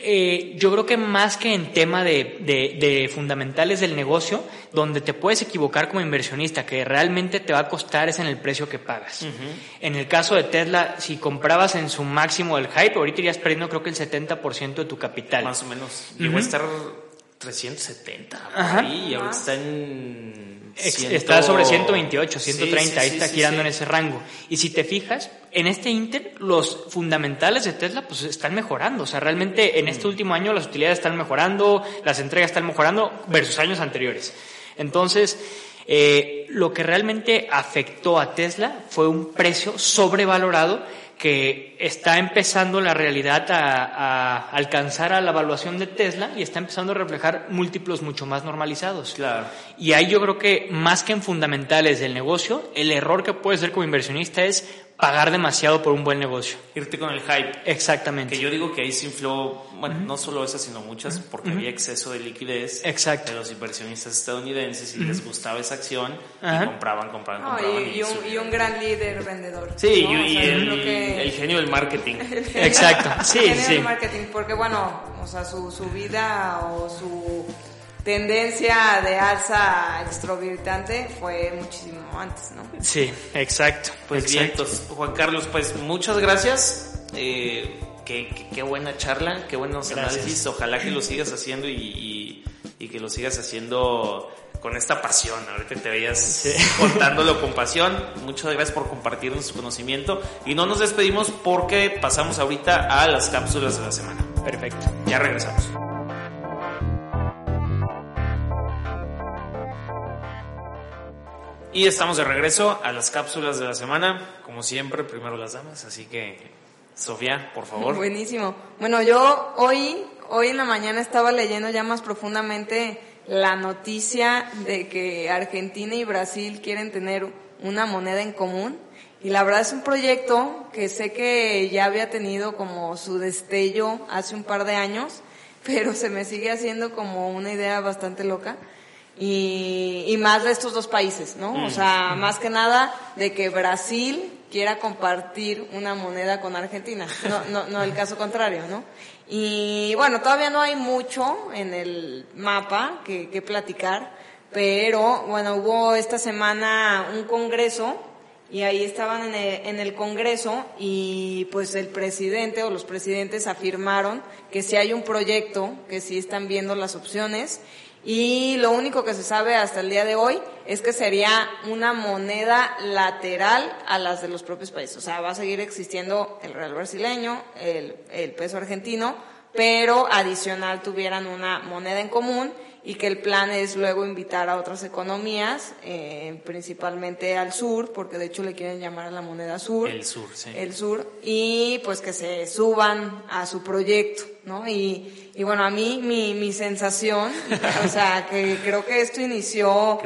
Eh, yo creo que más que en tema de, de, fundamentales del negocio, donde te puedes equivocar como inversionista, que realmente te va a costar es en el precio que pagas. En el caso de Tesla, si comprabas en su máximo del hype, ahorita irías perdiendo creo que el 70% de tu capital. Más o menos. Llegó a estar 370 ahí, y ahorita está en... Está sobre 128, 130, ahí está girando en ese rango. Y si te fijas, en este Inter los fundamentales de Tesla pues están mejorando. O sea, realmente en este mm. último año las utilidades están mejorando, las entregas están mejorando versus años anteriores. Entonces, eh, lo que realmente afectó a Tesla fue un precio sobrevalorado que está empezando la realidad a, alcanzar a la evaluación de Tesla y está empezando a reflejar múltiplos mucho más normalizados. Claro. Y ahí yo creo que más que en fundamentales del negocio, el error que puede ser como inversionista es pagar demasiado por un buen negocio. Irte con el hype. Exactamente. Que yo digo que ahí se infló, bueno, no solo esas, sino muchas, porque había exceso de liquidez Exacto. de los inversionistas estadounidenses y les gustaba esa acción y compraban, compraban, compraban. y, un, gran líder vendedor. Sí, y, el, genio del marketing. Exacto, sí, el genio sí. Del marketing, porque bueno, o sea, su, su vida o su tendencia de alza extrovertante fue muchísimo antes, ¿no? Sí, exacto. Pues bien, Juan Carlos, pues muchas gracias. Eh, qué, buena charla, qué buenos análisis. Ojalá que lo sigas haciendo y, que lo sigas haciendo con esta pasión. Ahorita te veías contándolo con pasión. Muchas gracias por compartirnos su conocimiento. Y no nos despedimos porque pasamos ahorita a las cápsulas de la semana. Perfecto. Ya regresamos. Y estamos de regreso a las cápsulas de la semana. Como siempre, primero las damas. Así que, Sofía, por favor. Buenísimo. Bueno, yo hoy, hoy en la mañana estaba leyendo ya más profundamente la noticia de que Argentina y Brasil quieren tener una moneda en común. Y la verdad es un proyecto que sé que ya había tenido como su destello hace un par de años, pero se me sigue haciendo como una idea bastante loca y, y más de estos dos países, ¿no? O sea, más que nada de que Brasil quiera compartir una moneda con Argentina, no, no, no el caso contrario, ¿no? Y bueno, todavía no hay mucho en el mapa que, que platicar, pero bueno, hubo esta semana un congreso y ahí estaban en el, en el, Congreso y pues el presidente o los presidentes afirmaron que si hay un proyecto, que sí están viendo las opciones y lo único que se sabe hasta el día de hoy es que sería una moneda lateral a las de los propios países. O sea, va a seguir existiendo el real brasileño, el, el peso argentino, pero adicional tuvieran una moneda en común y que el plan es luego invitar a otras economías, eh, principalmente al sur, porque de hecho le quieren llamar a la moneda sur. El sur, sí. El sur, y pues que se suban a su proyecto, ¿no? Y, y bueno, a mí mi, mi sensación, o sea, que creo que esto inició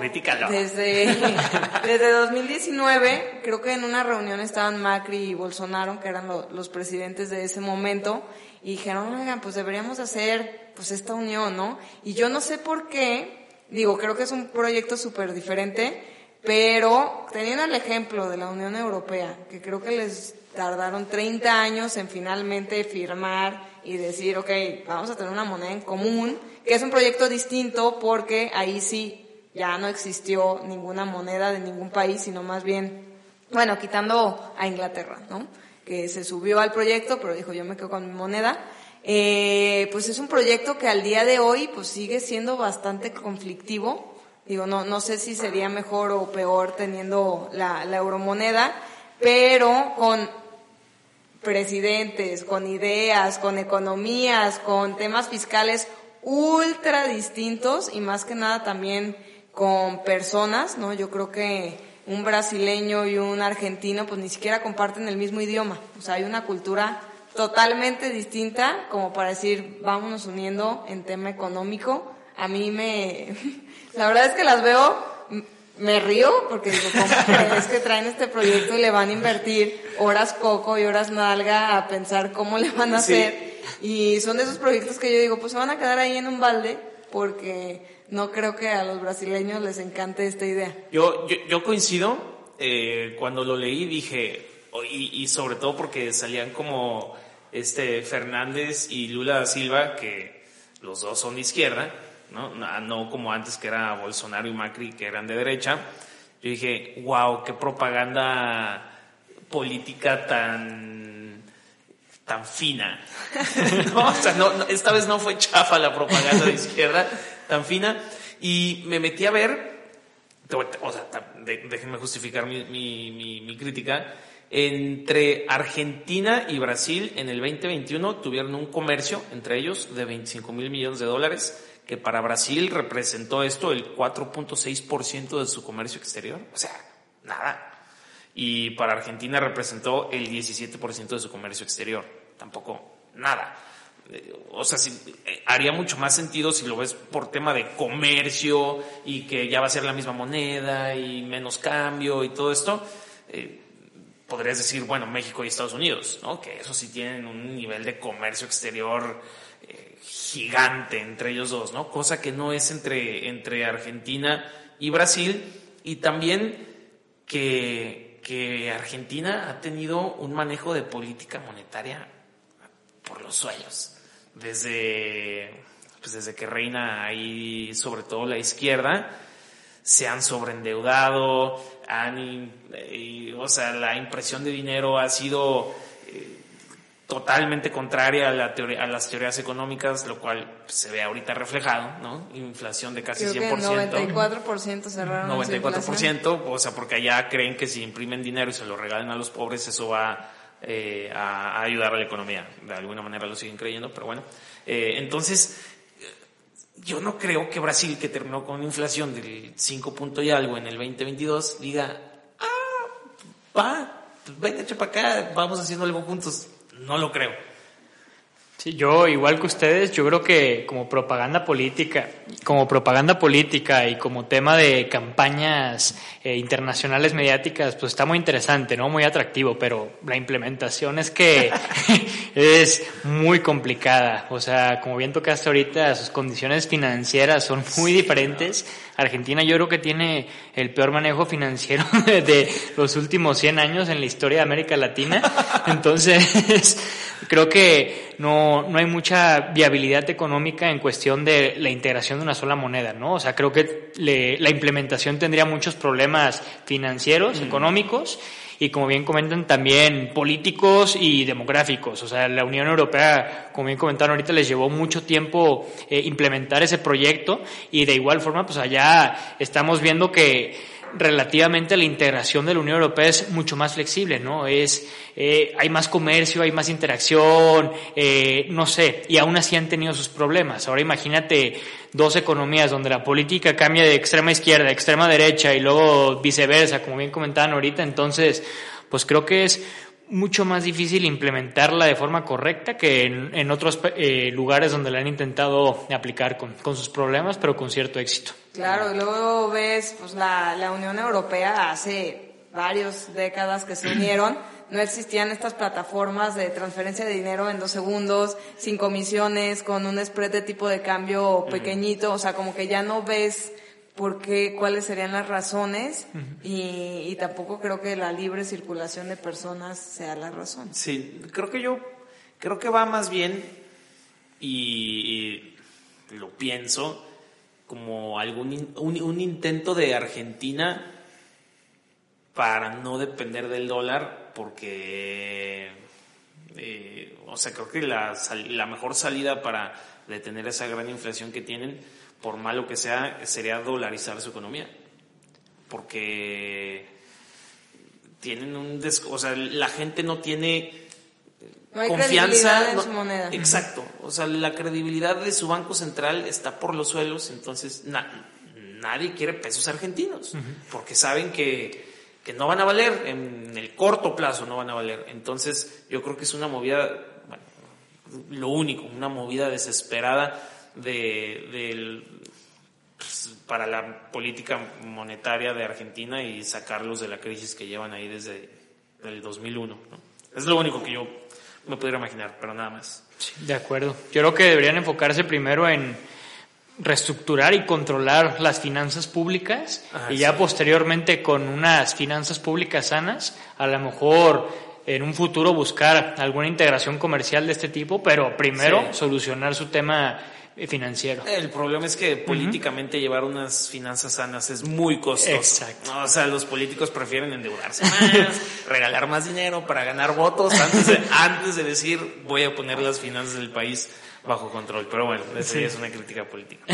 desde, desde 2019, creo que en una reunión estaban Macri y Bolsonaro, que eran los presidentes de ese momento, y dijeron, oigan, pues deberíamos hacer pues esta unión, ¿no? Y yo no sé por qué, digo, creo que es un proyecto súper diferente, pero teniendo el ejemplo de la Unión Europea, que creo que les tardaron 30 años en finalmente firmar y decir, ok, vamos a tener una moneda en común, que es un proyecto distinto porque ahí sí ya no existió ninguna moneda de ningún país, sino más bien, bueno, quitando a Inglaterra, ¿no? que se subió al proyecto, pero dijo yo me quedo con mi moneda. Eh, pues es un proyecto que al día de hoy pues sigue siendo bastante conflictivo. Digo, no, no sé si sería mejor o peor teniendo la, la euromoneda, pero con presidentes, con ideas, con economías, con temas fiscales ultra distintos y más que nada también con personas, ¿no? Yo creo que un brasileño y un argentino pues ni siquiera comparten el mismo idioma. O sea, hay una cultura totalmente distinta como para decir, vámonos uniendo en tema económico. A mí me, la verdad es que las veo, me río porque digo, ¿cómo es que traen este proyecto y le van a invertir horas coco y horas nalga a pensar cómo le van a hacer? Y son de esos proyectos que yo digo, pues se van a quedar ahí en un balde porque no creo que a los brasileños les encante esta idea. Yo, yo, coincido, eh, cuando lo leí dije, y, sobre todo porque salían como este Fernández y Lula Silva, que los dos son de izquierda, ¿no? no como antes que era Bolsonaro y Macri, que eran de derecha. Yo dije, wow, qué propaganda política tan tan fina. esta vez no fue chafa la propaganda de izquierda, tan fina. Y me metí a ver, déjenme justificar mi, mi, mi, crítica. Entre Argentina y Brasil en el 2021 tuvieron un comercio entre ellos de 25 mil millones de dólares, que para Brasil representó esto el 4.6% de su comercio exterior. O sea, nada. Y para Argentina representó el 17% de su comercio exterior. Tampoco nada. Eh, o sea, eh, haría mucho más sentido si lo ves por tema de comercio y que ya va a ser la misma moneda y menos cambio y todo esto. Eh, podrías decir, bueno, México y Estados Unidos, ¿no? Que eso sí tienen un nivel de comercio exterior gigante entre ellos dos, ¿no? Cosa que no es entre, entre Argentina y Brasil. Y también que, que Argentina ha tenido un manejo de política monetaria por los sueños desde, pues desde que reina ahí sobre todo la izquierda, se han sobreendeudado, han, o sea, la impresión de dinero ha sido eh, totalmente contraria a, la teoría, a las teorías económicas, lo cual se ve ahorita reflejado, ¿no? Inflación de casi Creo 100%. Que 94% cerraron. 94%, o sea, porque allá creen que si imprimen dinero y se lo regalen a los pobres, eso va eh, a, ayudar a la economía. De alguna manera lo siguen creyendo, pero bueno. Eh, entonces, yo no creo que Brasil, que terminó con una inflación del 5 punto y algo en el 2022, diga, ah, va, pues para acá, vamos haciendo algo juntos. No lo creo. Sí, yo igual que ustedes, yo creo que como propaganda política, como propaganda política y como tema de campañas eh, internacionales mediáticas, pues está muy interesante, ¿no? Muy atractivo, pero la implementación es que es muy complicada. O sea, como bien tocaste ahorita, sus condiciones financieras son muy diferentes. Argentina yo creo que tiene el peor manejo financiero de los últimos 100 años en la historia de América Latina. Entonces, creo que no, no hay mucha viabilidad económica en cuestión de la integración de una sola moneda, ¿no? O sea, creo que la implementación tendría muchos problemas financieros, económicos, y como bien comentan también políticos y demográficos. O sea, la Unión Europea, como bien comentaron ahorita, les llevó mucho tiempo eh, implementar ese proyecto y de igual forma, pues allá estamos viendo que relativamente la integración de la Unión Europea es mucho más flexible, ¿no? Es, eh, hay más comercio, hay más interacción, eh, no sé, y aún así han tenido sus problemas. Ahora imagínate dos economías donde la política cambia de extrema izquierda a extrema derecha y luego viceversa, como bien comentaban ahorita, entonces, pues creo que es mucho más difícil implementarla de forma correcta que en, otros eh, lugares donde la han intentado aplicar con, con, sus problemas, pero con cierto éxito. Claro, y luego ves, pues la, la Unión Europea hace varias décadas que se unieron, no existían estas plataformas de transferencia de dinero en dos segundos, sin comisiones, con un spread de tipo de cambio pequeñito, o sea, como que ya no ves por qué, cuáles serían las razones y, y, tampoco creo que la libre circulación de personas sea la razón. Sí, creo que yo, creo que va más bien y, lo pienso como algún un, intento de Argentina para no depender del dólar porque eh, o sea creo que la, la mejor salida para detener esa gran inflación que tienen por malo que sea, sería dolarizar su economía. Porque tienen un... o sea, la gente no tiene confianza en su moneda. Exacto. O sea, la credibilidad de su banco central está por los suelos, entonces nadie quiere pesos argentinos, porque saben que, que no van a valer, en el corto plazo no van a valer. Entonces, yo creo que es una movida, bueno, lo único, una movida desesperada de, pues, para la política monetaria de Argentina y sacarlos de la crisis que llevan ahí desde el 2001. Es lo único que yo me pudiera imaginar, pero nada más. de acuerdo. Yo creo que deberían enfocarse primero en reestructurar y controlar las finanzas públicas ah, y ya posteriormente con unas finanzas públicas sanas, a lo mejor en un futuro buscar alguna integración comercial de este tipo, pero primero solucionar su tema financiero. El problema es que políticamente llevar unas finanzas sanas es muy costoso. Exacto. O sea, los políticos prefieren endeudarse más, regalar más dinero para ganar votos antes de, antes de decir voy a poner las finanzas del país bajo control. Pero bueno, esa es una crítica política.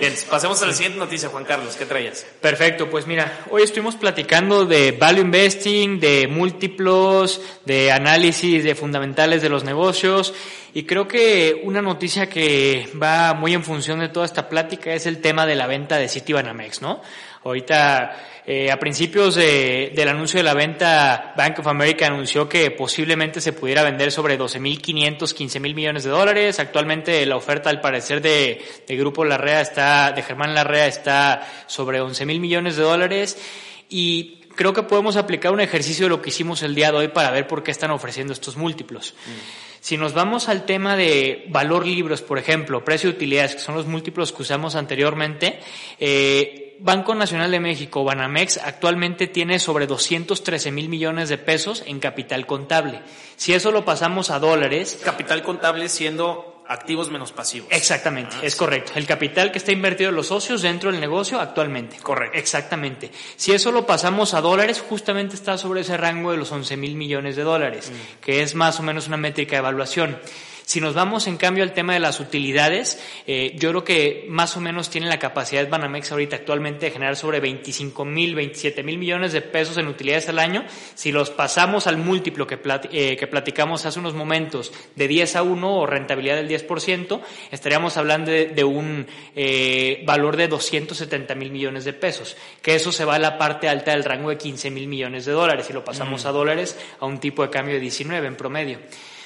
Bien, pasemos a la siguiente noticia, Juan Carlos, ¿qué traías? Perfecto, pues mira, hoy estuvimos platicando de value investing, de múltiplos, de análisis de fundamentales de los negocios y creo que una noticia que va muy en función de toda esta plática es el tema de la venta de Citibanamex, ¿no? Ahorita, eh, a principios de, del anuncio de la venta, Bank of America anunció que posiblemente se pudiera vender sobre 12.500, 15.000 millones de dólares. Actualmente la oferta, al parecer, de, de Grupo Larrea está, de Germán Larrea está sobre 11.000 millones de dólares. Y creo que podemos aplicar un ejercicio de lo que hicimos el día de hoy para ver por qué están ofreciendo estos múltiplos. Mm. Si nos vamos al tema de valor libros, por ejemplo, precio de utilidades, que son los múltiplos que usamos anteriormente, eh, Banco Nacional de México, Banamex, actualmente tiene sobre 213 mil millones de pesos en capital contable. Si eso lo pasamos a dólares. Capital contable siendo activos menos pasivos. Exactamente, ah, es correcto. El capital que está invertido en los socios dentro del negocio actualmente. Correcto. Exactamente. Si eso lo pasamos a dólares, justamente está sobre ese rango de los 11 mil millones de dólares, mm. que es más o menos una métrica de evaluación. Si nos vamos en cambio al tema de las utilidades, eh, yo creo que más o menos tiene la capacidad Banamex ahorita actualmente de generar sobre 25 mil, 27 mil millones de pesos en utilidades al año. Si los pasamos al múltiplo que, eh, que platicamos hace unos momentos de 10 a 1 o rentabilidad del 10%, estaríamos hablando de, un eh, valor de 270 mil millones de pesos, que eso se va a la parte alta del rango de 15 mil millones de dólares. Si lo pasamos mm. a dólares, a un tipo de cambio de 19 en promedio.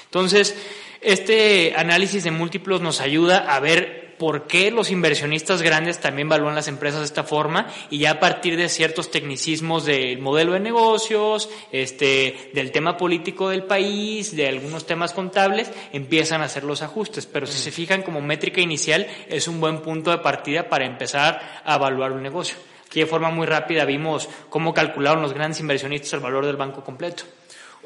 Entonces, este análisis de múltiplos nos ayuda a ver por qué los inversionistas grandes también valúan las empresas de esta forma y ya a partir de ciertos tecnicismos del modelo de negocios, este, del tema político del país, de algunos temas contables, empiezan a hacer los ajustes. Pero si se fijan como métrica inicial, es un buen punto de partida para empezar a evaluar un negocio. Aquí de forma muy rápida vimos cómo calcularon los grandes inversionistas el valor del banco completo.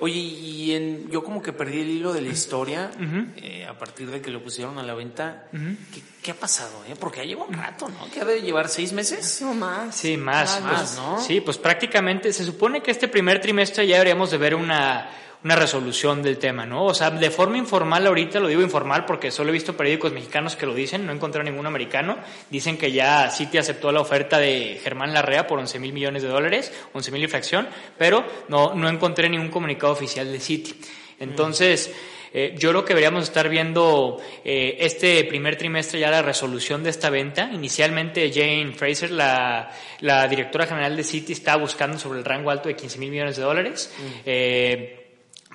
Oye, y en, yo como que perdí el hilo de la historia eh, a partir de que lo pusieron a la venta. ¿Qué, qué ha pasado? Eh? Porque ya lleva un rato, ¿no? Que ha de llevar seis meses. No más. Sí, más, Más, pues, ¿no? Sí, pues prácticamente se supone que este primer trimestre ya deberíamos de ver una, una resolución del tema, ¿no? O sea, de forma informal ahorita, lo digo informal porque solo he visto periódicos mexicanos que lo dicen, no he encontrado ningún americano. Dicen que ya Citi aceptó la oferta de Germán Larrea por 11 mil millones de dólares, 11 mil y fracción, pero no, no encontré ningún comunicado oficial de Citi. Entonces, eh, yo creo que deberíamos estar viendo eh, este primer trimestre ya la resolución de esta venta. Inicialmente Jane Fraser, la, la directora general de Citi, está buscando sobre el rango alto de 15 mil millones de dólares. Eh,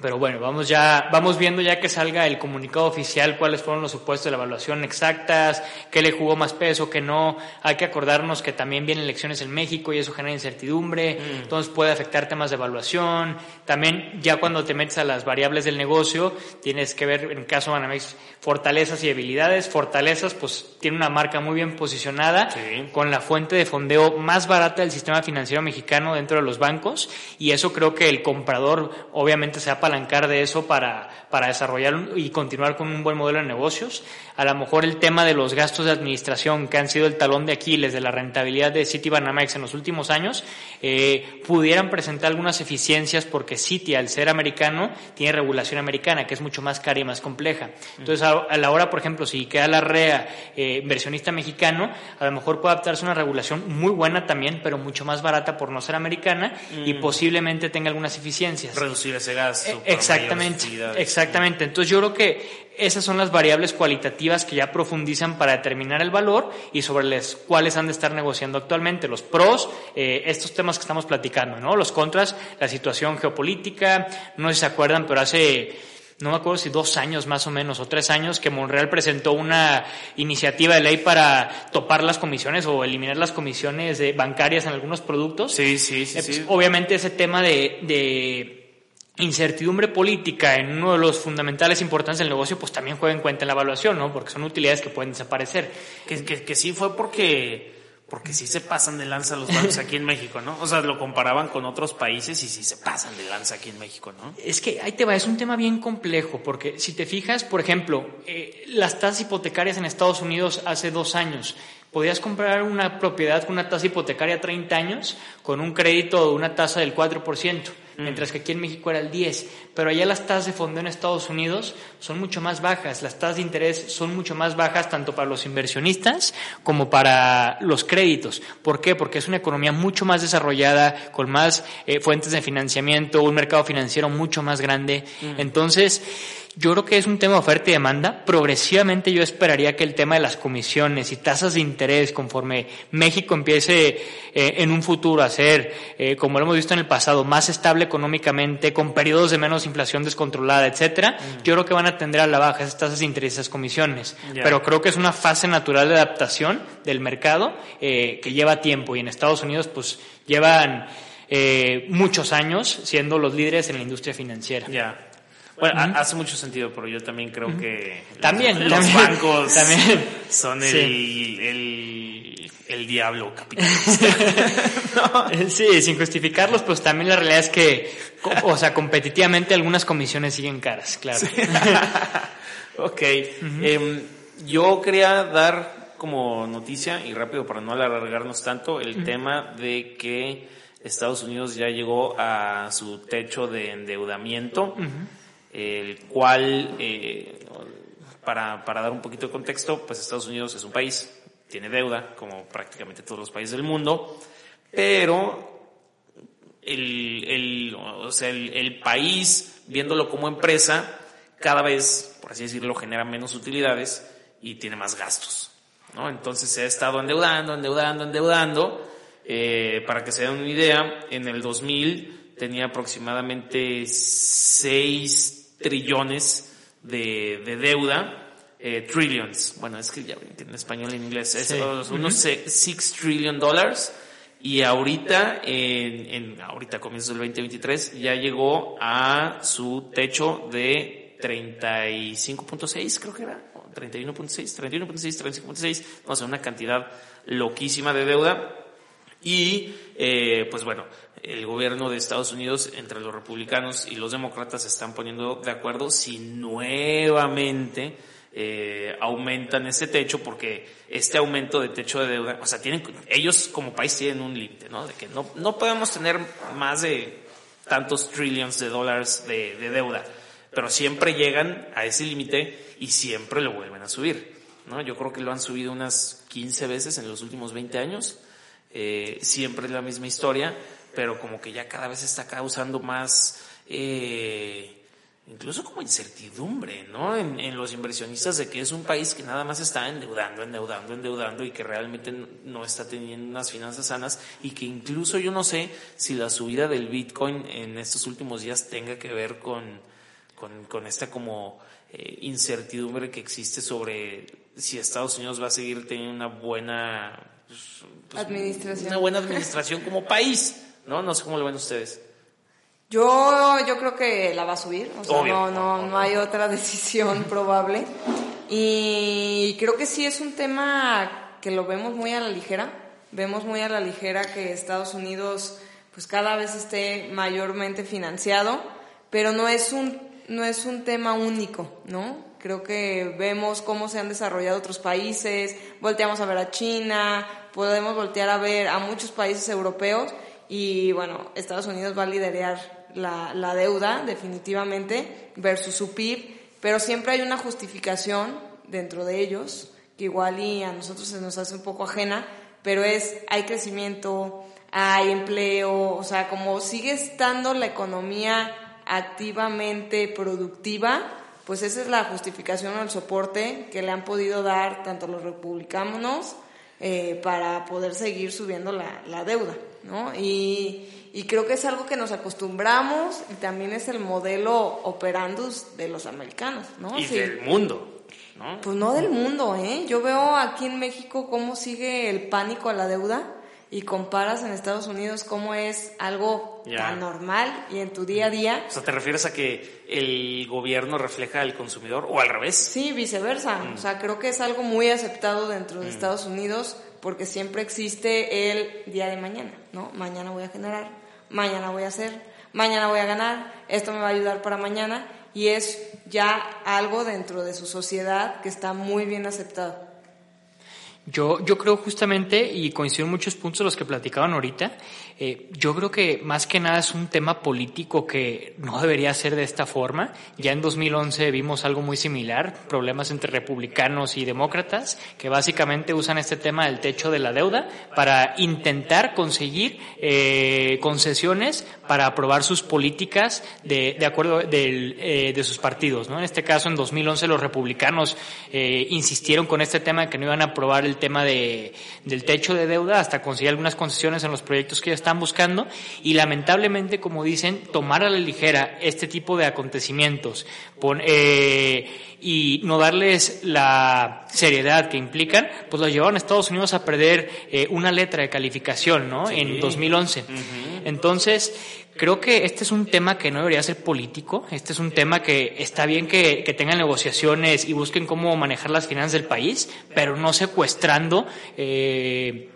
pero bueno, vamos ya, vamos viendo ya que salga el comunicado oficial cuáles fueron los supuestos de la evaluación exactas, qué le jugó más peso, qué no. Hay que acordarnos que también vienen elecciones en México y eso genera incertidumbre, entonces puede afectar temas de evaluación. También ya cuando te metes a las variables del negocio, tienes que ver en caso de Banamex fortalezas y debilidades. Fortalezas, pues tiene una marca muy bien posicionada Sí. con la fuente de fondeo más barata del sistema financiero mexicano dentro de los bancos y eso creo que el comprador obviamente se va a apalancar de eso para, para desarrollar y continuar con un buen modelo de negocios. A lo mejor el tema de los gastos de administración que han sido el talón de Aquiles de la rentabilidad de Citi Banamex en los últimos años eh, pudieran presentar algunas eficiencias porque Citi al ser americano tiene regulación americana que es mucho más cara y más compleja. Entonces a, a la hora, por ejemplo, si queda la REA eh, inversionista mexicano, a lo mejor puede adaptarse a una regulación muy buena también, pero mucho más barata por no ser americana y posiblemente tenga algunas eficiencias. Reducir ese gasto. Eh, Exactamente, exactamente. Entonces yo creo que esas son las variables cualitativas que ya profundizan para determinar el valor y sobre las cuales han de estar negociando actualmente. Los pros, eh, estos temas que estamos platicando, ¿no? Los contras, la situación geopolítica, no sé si se acuerdan, pero hace no me acuerdo si dos años más o menos, o tres años, que Monreal presentó una iniciativa de ley para topar las comisiones o eliminar las comisiones de- bancarias en algunos productos. Sí, sí, sí. Eh, pues, sí. Obviamente ese tema de, de incertidumbre política en uno de los fundamentales importantes del negocio, pues también juega en cuenta en la evaluación, ¿no? Porque son utilidades que pueden desaparecer. Que, que, que sí fue porque, porque sí se pasan de lanza los bancos aquí en México, ¿no? O sea, lo comparaban con otros países y sí se pasan de lanza aquí en México, ¿no? Es que ahí te va, es un tema bien complejo, porque si te fijas, por ejemplo, eh, las tasas hipotecarias en Estados Unidos hace dos años, podías comprar una propiedad con una tasa hipotecaria a 30 años con un crédito de una tasa del 4%, mientras que aquí en México era el 10%, pero allá las tasas de fondeo en Estados Unidos son mucho más bajas, las tasas de interés son mucho más bajas tanto para los inversionistas como para los créditos. ¿Por qué? Porque es una economía mucho más desarrollada, con más eh, fuentes de financiamiento, un mercado financiero mucho más grande. Entonces, yo creo que es un tema de oferta y demanda. Progresivamente yo esperaría que el tema de las comisiones y tasas de interés, conforme México empiece eh, en un futuro a ser, eh, como lo hemos visto en el pasado, más estable económicamente, con periodos de menos inflación descontrolada, etcétera, yo creo que van a tender a la baja esas tasas de interés y esas comisiones. Pero creo que es una fase natural de adaptación del mercado eh, que lleva tiempo y en Estados Unidos pues llevan eh, muchos años siendo los líderes en la industria financiera. Ya. Bueno, ha- hace mucho sentido, pero yo también creo que También, los también, bancos también. son el, Sí. el, el diablo capitalista. Sí, sin justificarlos, pues también la realidad es que, o sea, competitivamente algunas comisiones siguen caras, claro. ok. Em, yo quería dar como noticia, y rápido para no alargarnos tanto, el tema de que Estados Unidos ya llegó a su techo de endeudamiento, el cual, eh, para, para dar un poquito de contexto, pues Estados Unidos es un país, tiene deuda, como prácticamente todos los países del mundo, pero el, el, o sea, el, el país, viéndolo como empresa, cada vez, por así decirlo, genera menos utilidades y tiene más gastos. ¿no? Entonces se ha estado endeudando, endeudando, endeudando. Eh, para que se den una idea, en el 2000 tenía aproximadamente 6 trillones de, de deuda. eh, trillions, bueno, es que ya en español en inglés es Sí. unos 6 trillion dólares y ahorita, en, en- ahorita comienzo del 2023, ya llegó a su techo de 35.6, creo que era, o 31.6, 31.6, 35.6, o sea, una cantidad loquísima de deuda. Y, eh, pues bueno, el gobierno de Estados Unidos, entre los republicanos y los demócratas, se están poniendo de acuerdo si nuevamente eh, aumentan ese techo, porque este aumento de techo de deuda, o sea, tienen, ellos como país tienen un límite, ¿no? De que no, no podemos tener más de tantos trillions de dólares de, de deuda, pero siempre llegan a ese límite y siempre lo vuelven a subir, ¿no? Yo creo que lo han subido unas 15 veces en los últimos 20 años, eh, siempre es la misma historia, pero como que ya cada vez está causando más, eh, incluso como incertidumbre, ¿no? En, en, los inversionistas de que es un país que nada más está endeudando, endeudando, endeudando y que realmente no está teniendo unas finanzas sanas y que incluso yo no sé si la subida del Bitcoin en estos últimos días tenga que ver con, con, con esta como eh, incertidumbre que existe sobre si Estados Unidos va a seguir teniendo una buena pues, pues, administración. Una buena administración como país, ¿no? No sé cómo lo ven ustedes. Yo, yo creo que la va a subir, o sea, no, no, no hay otra decisión probable. Y creo que sí es un tema que lo vemos muy a la ligera. Vemos muy a la ligera que Estados Unidos pues cada vez esté mayormente financiado, pero no es un, no es un tema único, ¿no? Creo que vemos cómo se han desarrollado otros países, volteamos a ver a China, podemos voltear a ver a muchos países europeos y bueno, Estados Unidos va a liderar la, la deuda definitivamente versus su PIB, pero siempre hay una justificación dentro de ellos que igual a nosotros se nos hace un poco ajena, pero es hay crecimiento, hay empleo, o sea, como sigue estando la economía activamente productiva, pues esa es la justificación o el soporte que le han podido dar tanto los republicanos eh, para poder seguir subiendo la, la deuda, ¿no? Y, y, creo que es algo que nos acostumbramos y también es el modelo operandus de los americanos, ¿no? Y sí. del mundo, ¿no? Pues no del mundo, ¿eh? Yo veo aquí en México cómo sigue el pánico a la deuda y comparas en Estados Unidos cómo es algo yeah. tan normal y en tu día a día. O sea, ¿te refieres a que el gobierno refleja al consumidor o al revés? Sí, viceversa. Mm. O sea, creo que es algo muy aceptado dentro de mm. Estados Unidos porque siempre existe el día de mañana, ¿no? Mañana voy a generar, mañana voy a hacer, mañana voy a ganar, esto me va a ayudar para mañana y es ya algo dentro de su sociedad que está muy bien aceptado. Yo, yo creo justamente, y coincido en muchos puntos los que platicaban ahorita, eh, yo creo que más que nada es un tema político que no debería ser de esta forma. Ya en 2011 vimos algo muy similar, problemas entre republicanos y demócratas, que básicamente usan este tema del techo de la deuda para intentar conseguir eh, concesiones para aprobar sus políticas de, de acuerdo de, eh, de sus partidos. ¿no? En este caso, en 2011 los republicanos eh, insistieron con este tema de que no iban a aprobar el tema de, del techo de deuda hasta conseguir algunas concesiones en los proyectos que ya están buscando y lamentablemente, como dicen, tomar a la ligera este tipo de acontecimientos pon, eh, y no darles la seriedad que implican, pues lo llevaron a Estados Unidos a perder eh, una letra de calificación, ¿no? Sí. En 2011. Uh -huh. Entonces, creo que este es un tema que no debería ser político, este es un tema que está bien que, que tengan negociaciones y busquen cómo manejar las finanzas del país, pero no secuestrando eh,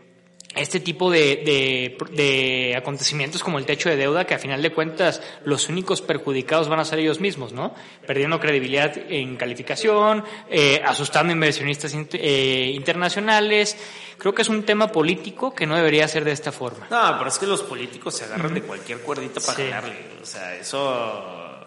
este tipo de, de, de, acontecimientos como el techo de deuda, que a final de cuentas los únicos perjudicados van a ser ellos mismos, ¿no? Perdiendo credibilidad en calificación, eh, asustando inversionistas eh, internacionales. Creo que es un tema político que no debería ser de esta forma. No, pero es que los políticos se agarran mm. de cualquier cuerdita para sí. ganarle. O sea, eso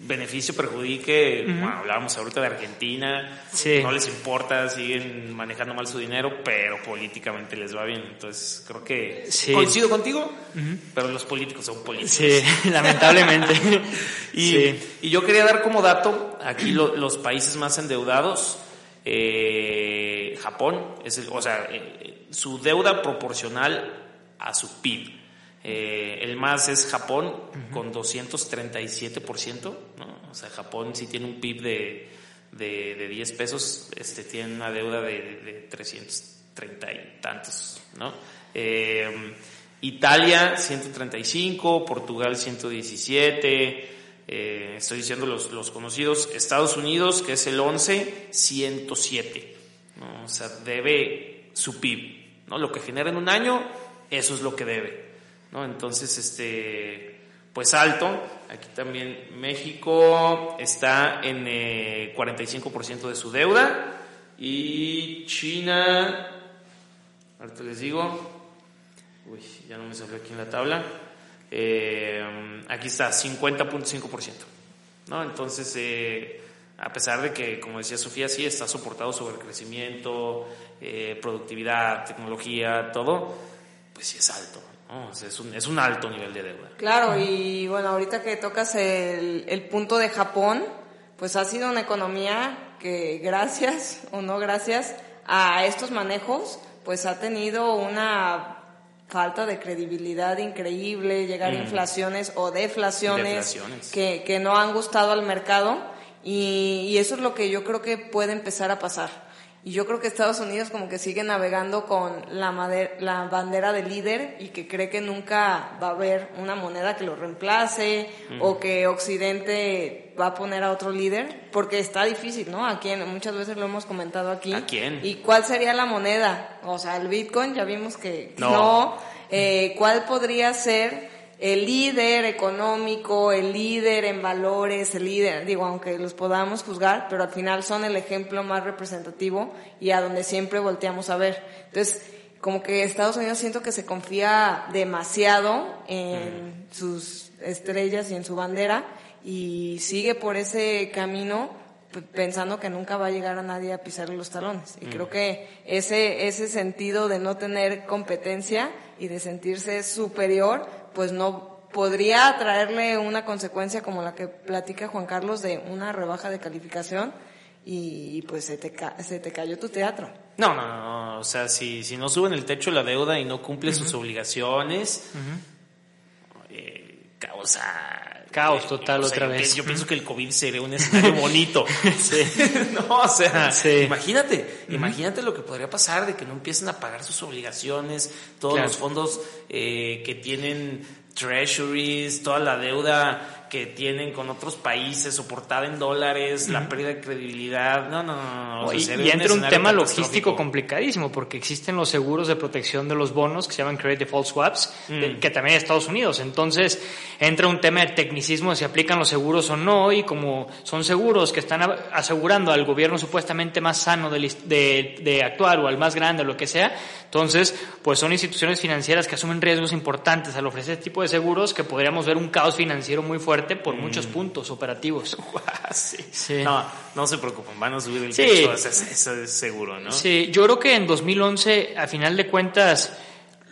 beneficio perjudique, uh -huh. bueno, hablábamos ahorita de Argentina, sí. no les importa, siguen manejando mal su dinero, pero políticamente les va bien. Entonces, creo que sí. coincido contigo, uh -huh. pero los políticos son políticos. Sí, lamentablemente. y, sí. y, yo quería dar como dato, aquí lo, los países más endeudados, eh, Japón, es el, o sea, eh, su deuda proporcional a su PIB. Eh, el más es Japón uh -huh. con 237%, ¿no? O sea, Japón sí tiene un PIB de, de, de 10 pesos, este tiene una deuda de, de 330 y tantos, ¿no? Eh, Italia 135, Portugal 117, eh, estoy diciendo los, los, conocidos, Estados Unidos, que es el 11, 107, ¿no? O sea, debe su PIB, ¿no? Lo que genera en un año eso es lo que debe, Entonces, este, pues alto, aquí también México está en 45% eh, de su deuda. Y China, ahorita les digo, uy, ya no me salió aquí en la tabla, eh, aquí está 50.5%, ¿no? Entonces, eh, a pesar de que, como decía Sofía, sí está soportado sobre el crecimiento, productividad, tecnología, todo, pues sí es alto. ¿No? es, un, es un alto nivel de deuda. Claro, y bueno, ahorita que tocas el, el punto de Japón, pues ha sido una economía que gracias o no gracias a estos manejos, pues ha tenido una falta de credibilidad increíble, llegar a mm. inflaciones o deflaciones, Que, que no han gustado al mercado y, eso es lo que yo creo que puede empezar a pasar. Y yo creo que Estados Unidos como que sigue navegando con la, la bandera de líder y que cree que nunca va a haber una moneda que lo reemplace o que Occidente va a poner a otro líder, porque está difícil, ¿no? A quién, muchas veces lo hemos comentado aquí. ¿A quién? ¿Y cuál sería la moneda? O sea, el Bitcoin ya vimos que no. Eh, ¿Cuál podría ser? El líder económico, el líder en valores, el líder, digo, aunque los podamos juzgar, pero al final son el ejemplo más representativo y a donde siempre volteamos a ver. Entonces, como que Estados Unidos siento que se confía demasiado en mm. sus estrellas y en su bandera y sigue por ese camino pensando que nunca va a llegar a nadie a pisarle los talones. Y creo mm. que ese, ese sentido de no tener competencia y de sentirse superior, pues no podría traerle una consecuencia como la que platica Juan Carlos de una rebaja de calificación y pues se te, se te cayó tu teatro. No, no, no, o sea, si, si no suben el techo de la deuda y no cumple sus obligaciones, eh, causa Caos total otra vez. Yo pienso que el COVID sería un escenario bonito. no, o sea, imagínate, imagínate lo que podría pasar de que no empiecen a pagar sus obligaciones, todos los fondos eh, que tienen treasuries, toda la deuda que tienen con otros países, soportada en dólares, la pérdida de credibilidad. No, no, no. y, entra un tema logístico complicadísimo, porque existen los seguros de protección de los bonos que se llaman Credit Default Swaps, mm. que también en Estados Unidos. Entonces, entra un tema de tecnicismo de si aplican los seguros o no, y como son seguros que están asegurando al gobierno supuestamente más sano de, de, de actuar o al más grande o lo que sea, entonces, pues son instituciones financieras que asumen riesgos importantes al ofrecer este tipo de seguros que podríamos ver un caos financiero muy fuerte por muchos mm. puntos operativos. sí. No, no se preocupen, van a subir el techo, eso, es seguro, ¿no? Sí, yo creo que en 2011, a final de cuentas,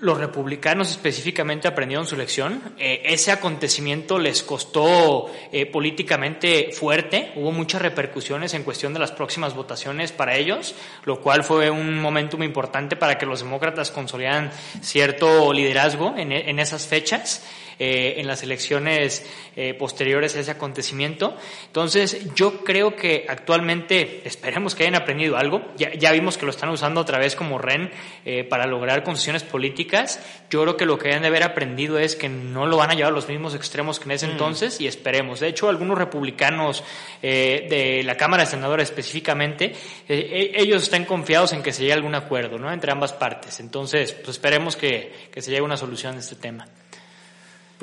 los republicanos específicamente aprendieron su lección. Eh, ese acontecimiento les costó eh, políticamente fuerte. Hubo muchas repercusiones en cuestión de las próximas votaciones para ellos, lo cual fue un momento muy importante para que los demócratas consolidaran cierto liderazgo en, en esas fechas. Eh, en las elecciones eh, posteriores a ese acontecimiento. Entonces, yo creo que actualmente esperemos que hayan aprendido algo. Ya, vimos que lo están usando otra vez como REN eh, para lograr concesiones políticas. Yo creo que lo que hayan de haber aprendido es que no lo van a llevar a los mismos extremos que en ese mm. entonces y esperemos. De hecho, algunos republicanos de la Cámara de Senadores específicamente, e, ellos están confiados en que se llegue a algún acuerdo ¿no? entre ambas partes. Entonces, pues esperemos que, que se llegue a una solución de este tema.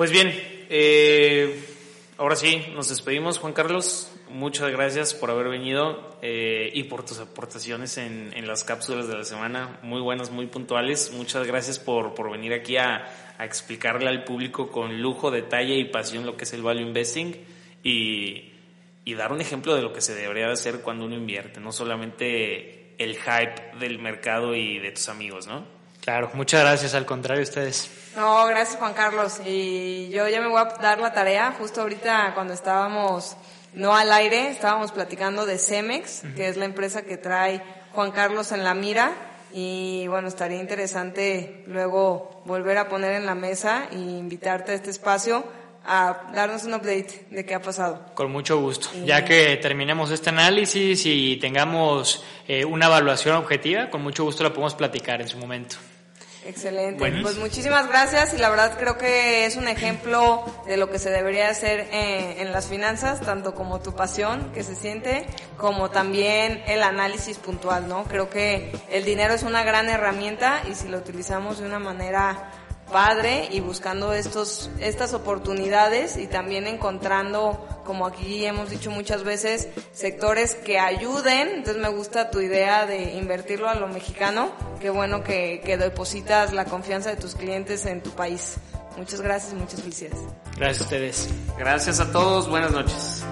Pues bien, eh, ahora sí, nos despedimos, Juan Carlos. Muchas gracias por haber venido eh, y por tus aportaciones en, las cápsulas de la semana, muy buenas, muy puntuales. Muchas gracias por, por venir aquí a, explicarle al público con lujo, detalle y pasión lo que es el value investing y, y dar un ejemplo de lo que se debería de hacer cuando uno invierte, no solamente el hype del mercado y de tus amigos, ¿no? Claro, muchas gracias, al contrario, ustedes. No, gracias Juan Carlos. Y yo ya me voy a dar la tarea, justo ahorita cuando estábamos, no al aire, estábamos platicando de Cemex, que es la empresa que trae Juan Carlos en la mira. Y bueno, estaría interesante luego volver a poner en la mesa e invitarte a este espacio a darnos un update de qué ha pasado. Con mucho gusto. Ya que terminemos este análisis y tengamos eh, una evaluación objetiva, con mucho gusto la podemos platicar en su momento. Excelente. Pues muchísimas gracias y la verdad creo que es un ejemplo de lo que se debería hacer en, en, las finanzas, tanto como tu pasión que se siente, como también el análisis puntual, ¿no? Creo que el dinero es una gran herramienta y si lo utilizamos de una manera padre y buscando estos, estas oportunidades y también encontrando, como aquí hemos dicho muchas veces, sectores que ayuden. Entonces me gusta tu idea de invertirlo a lo mexicano. Qué bueno que, que depositas la confianza de tus clientes en tu país. Muchas gracias muchas felicidades. Gracias a ustedes. Gracias a todos, buenas noches.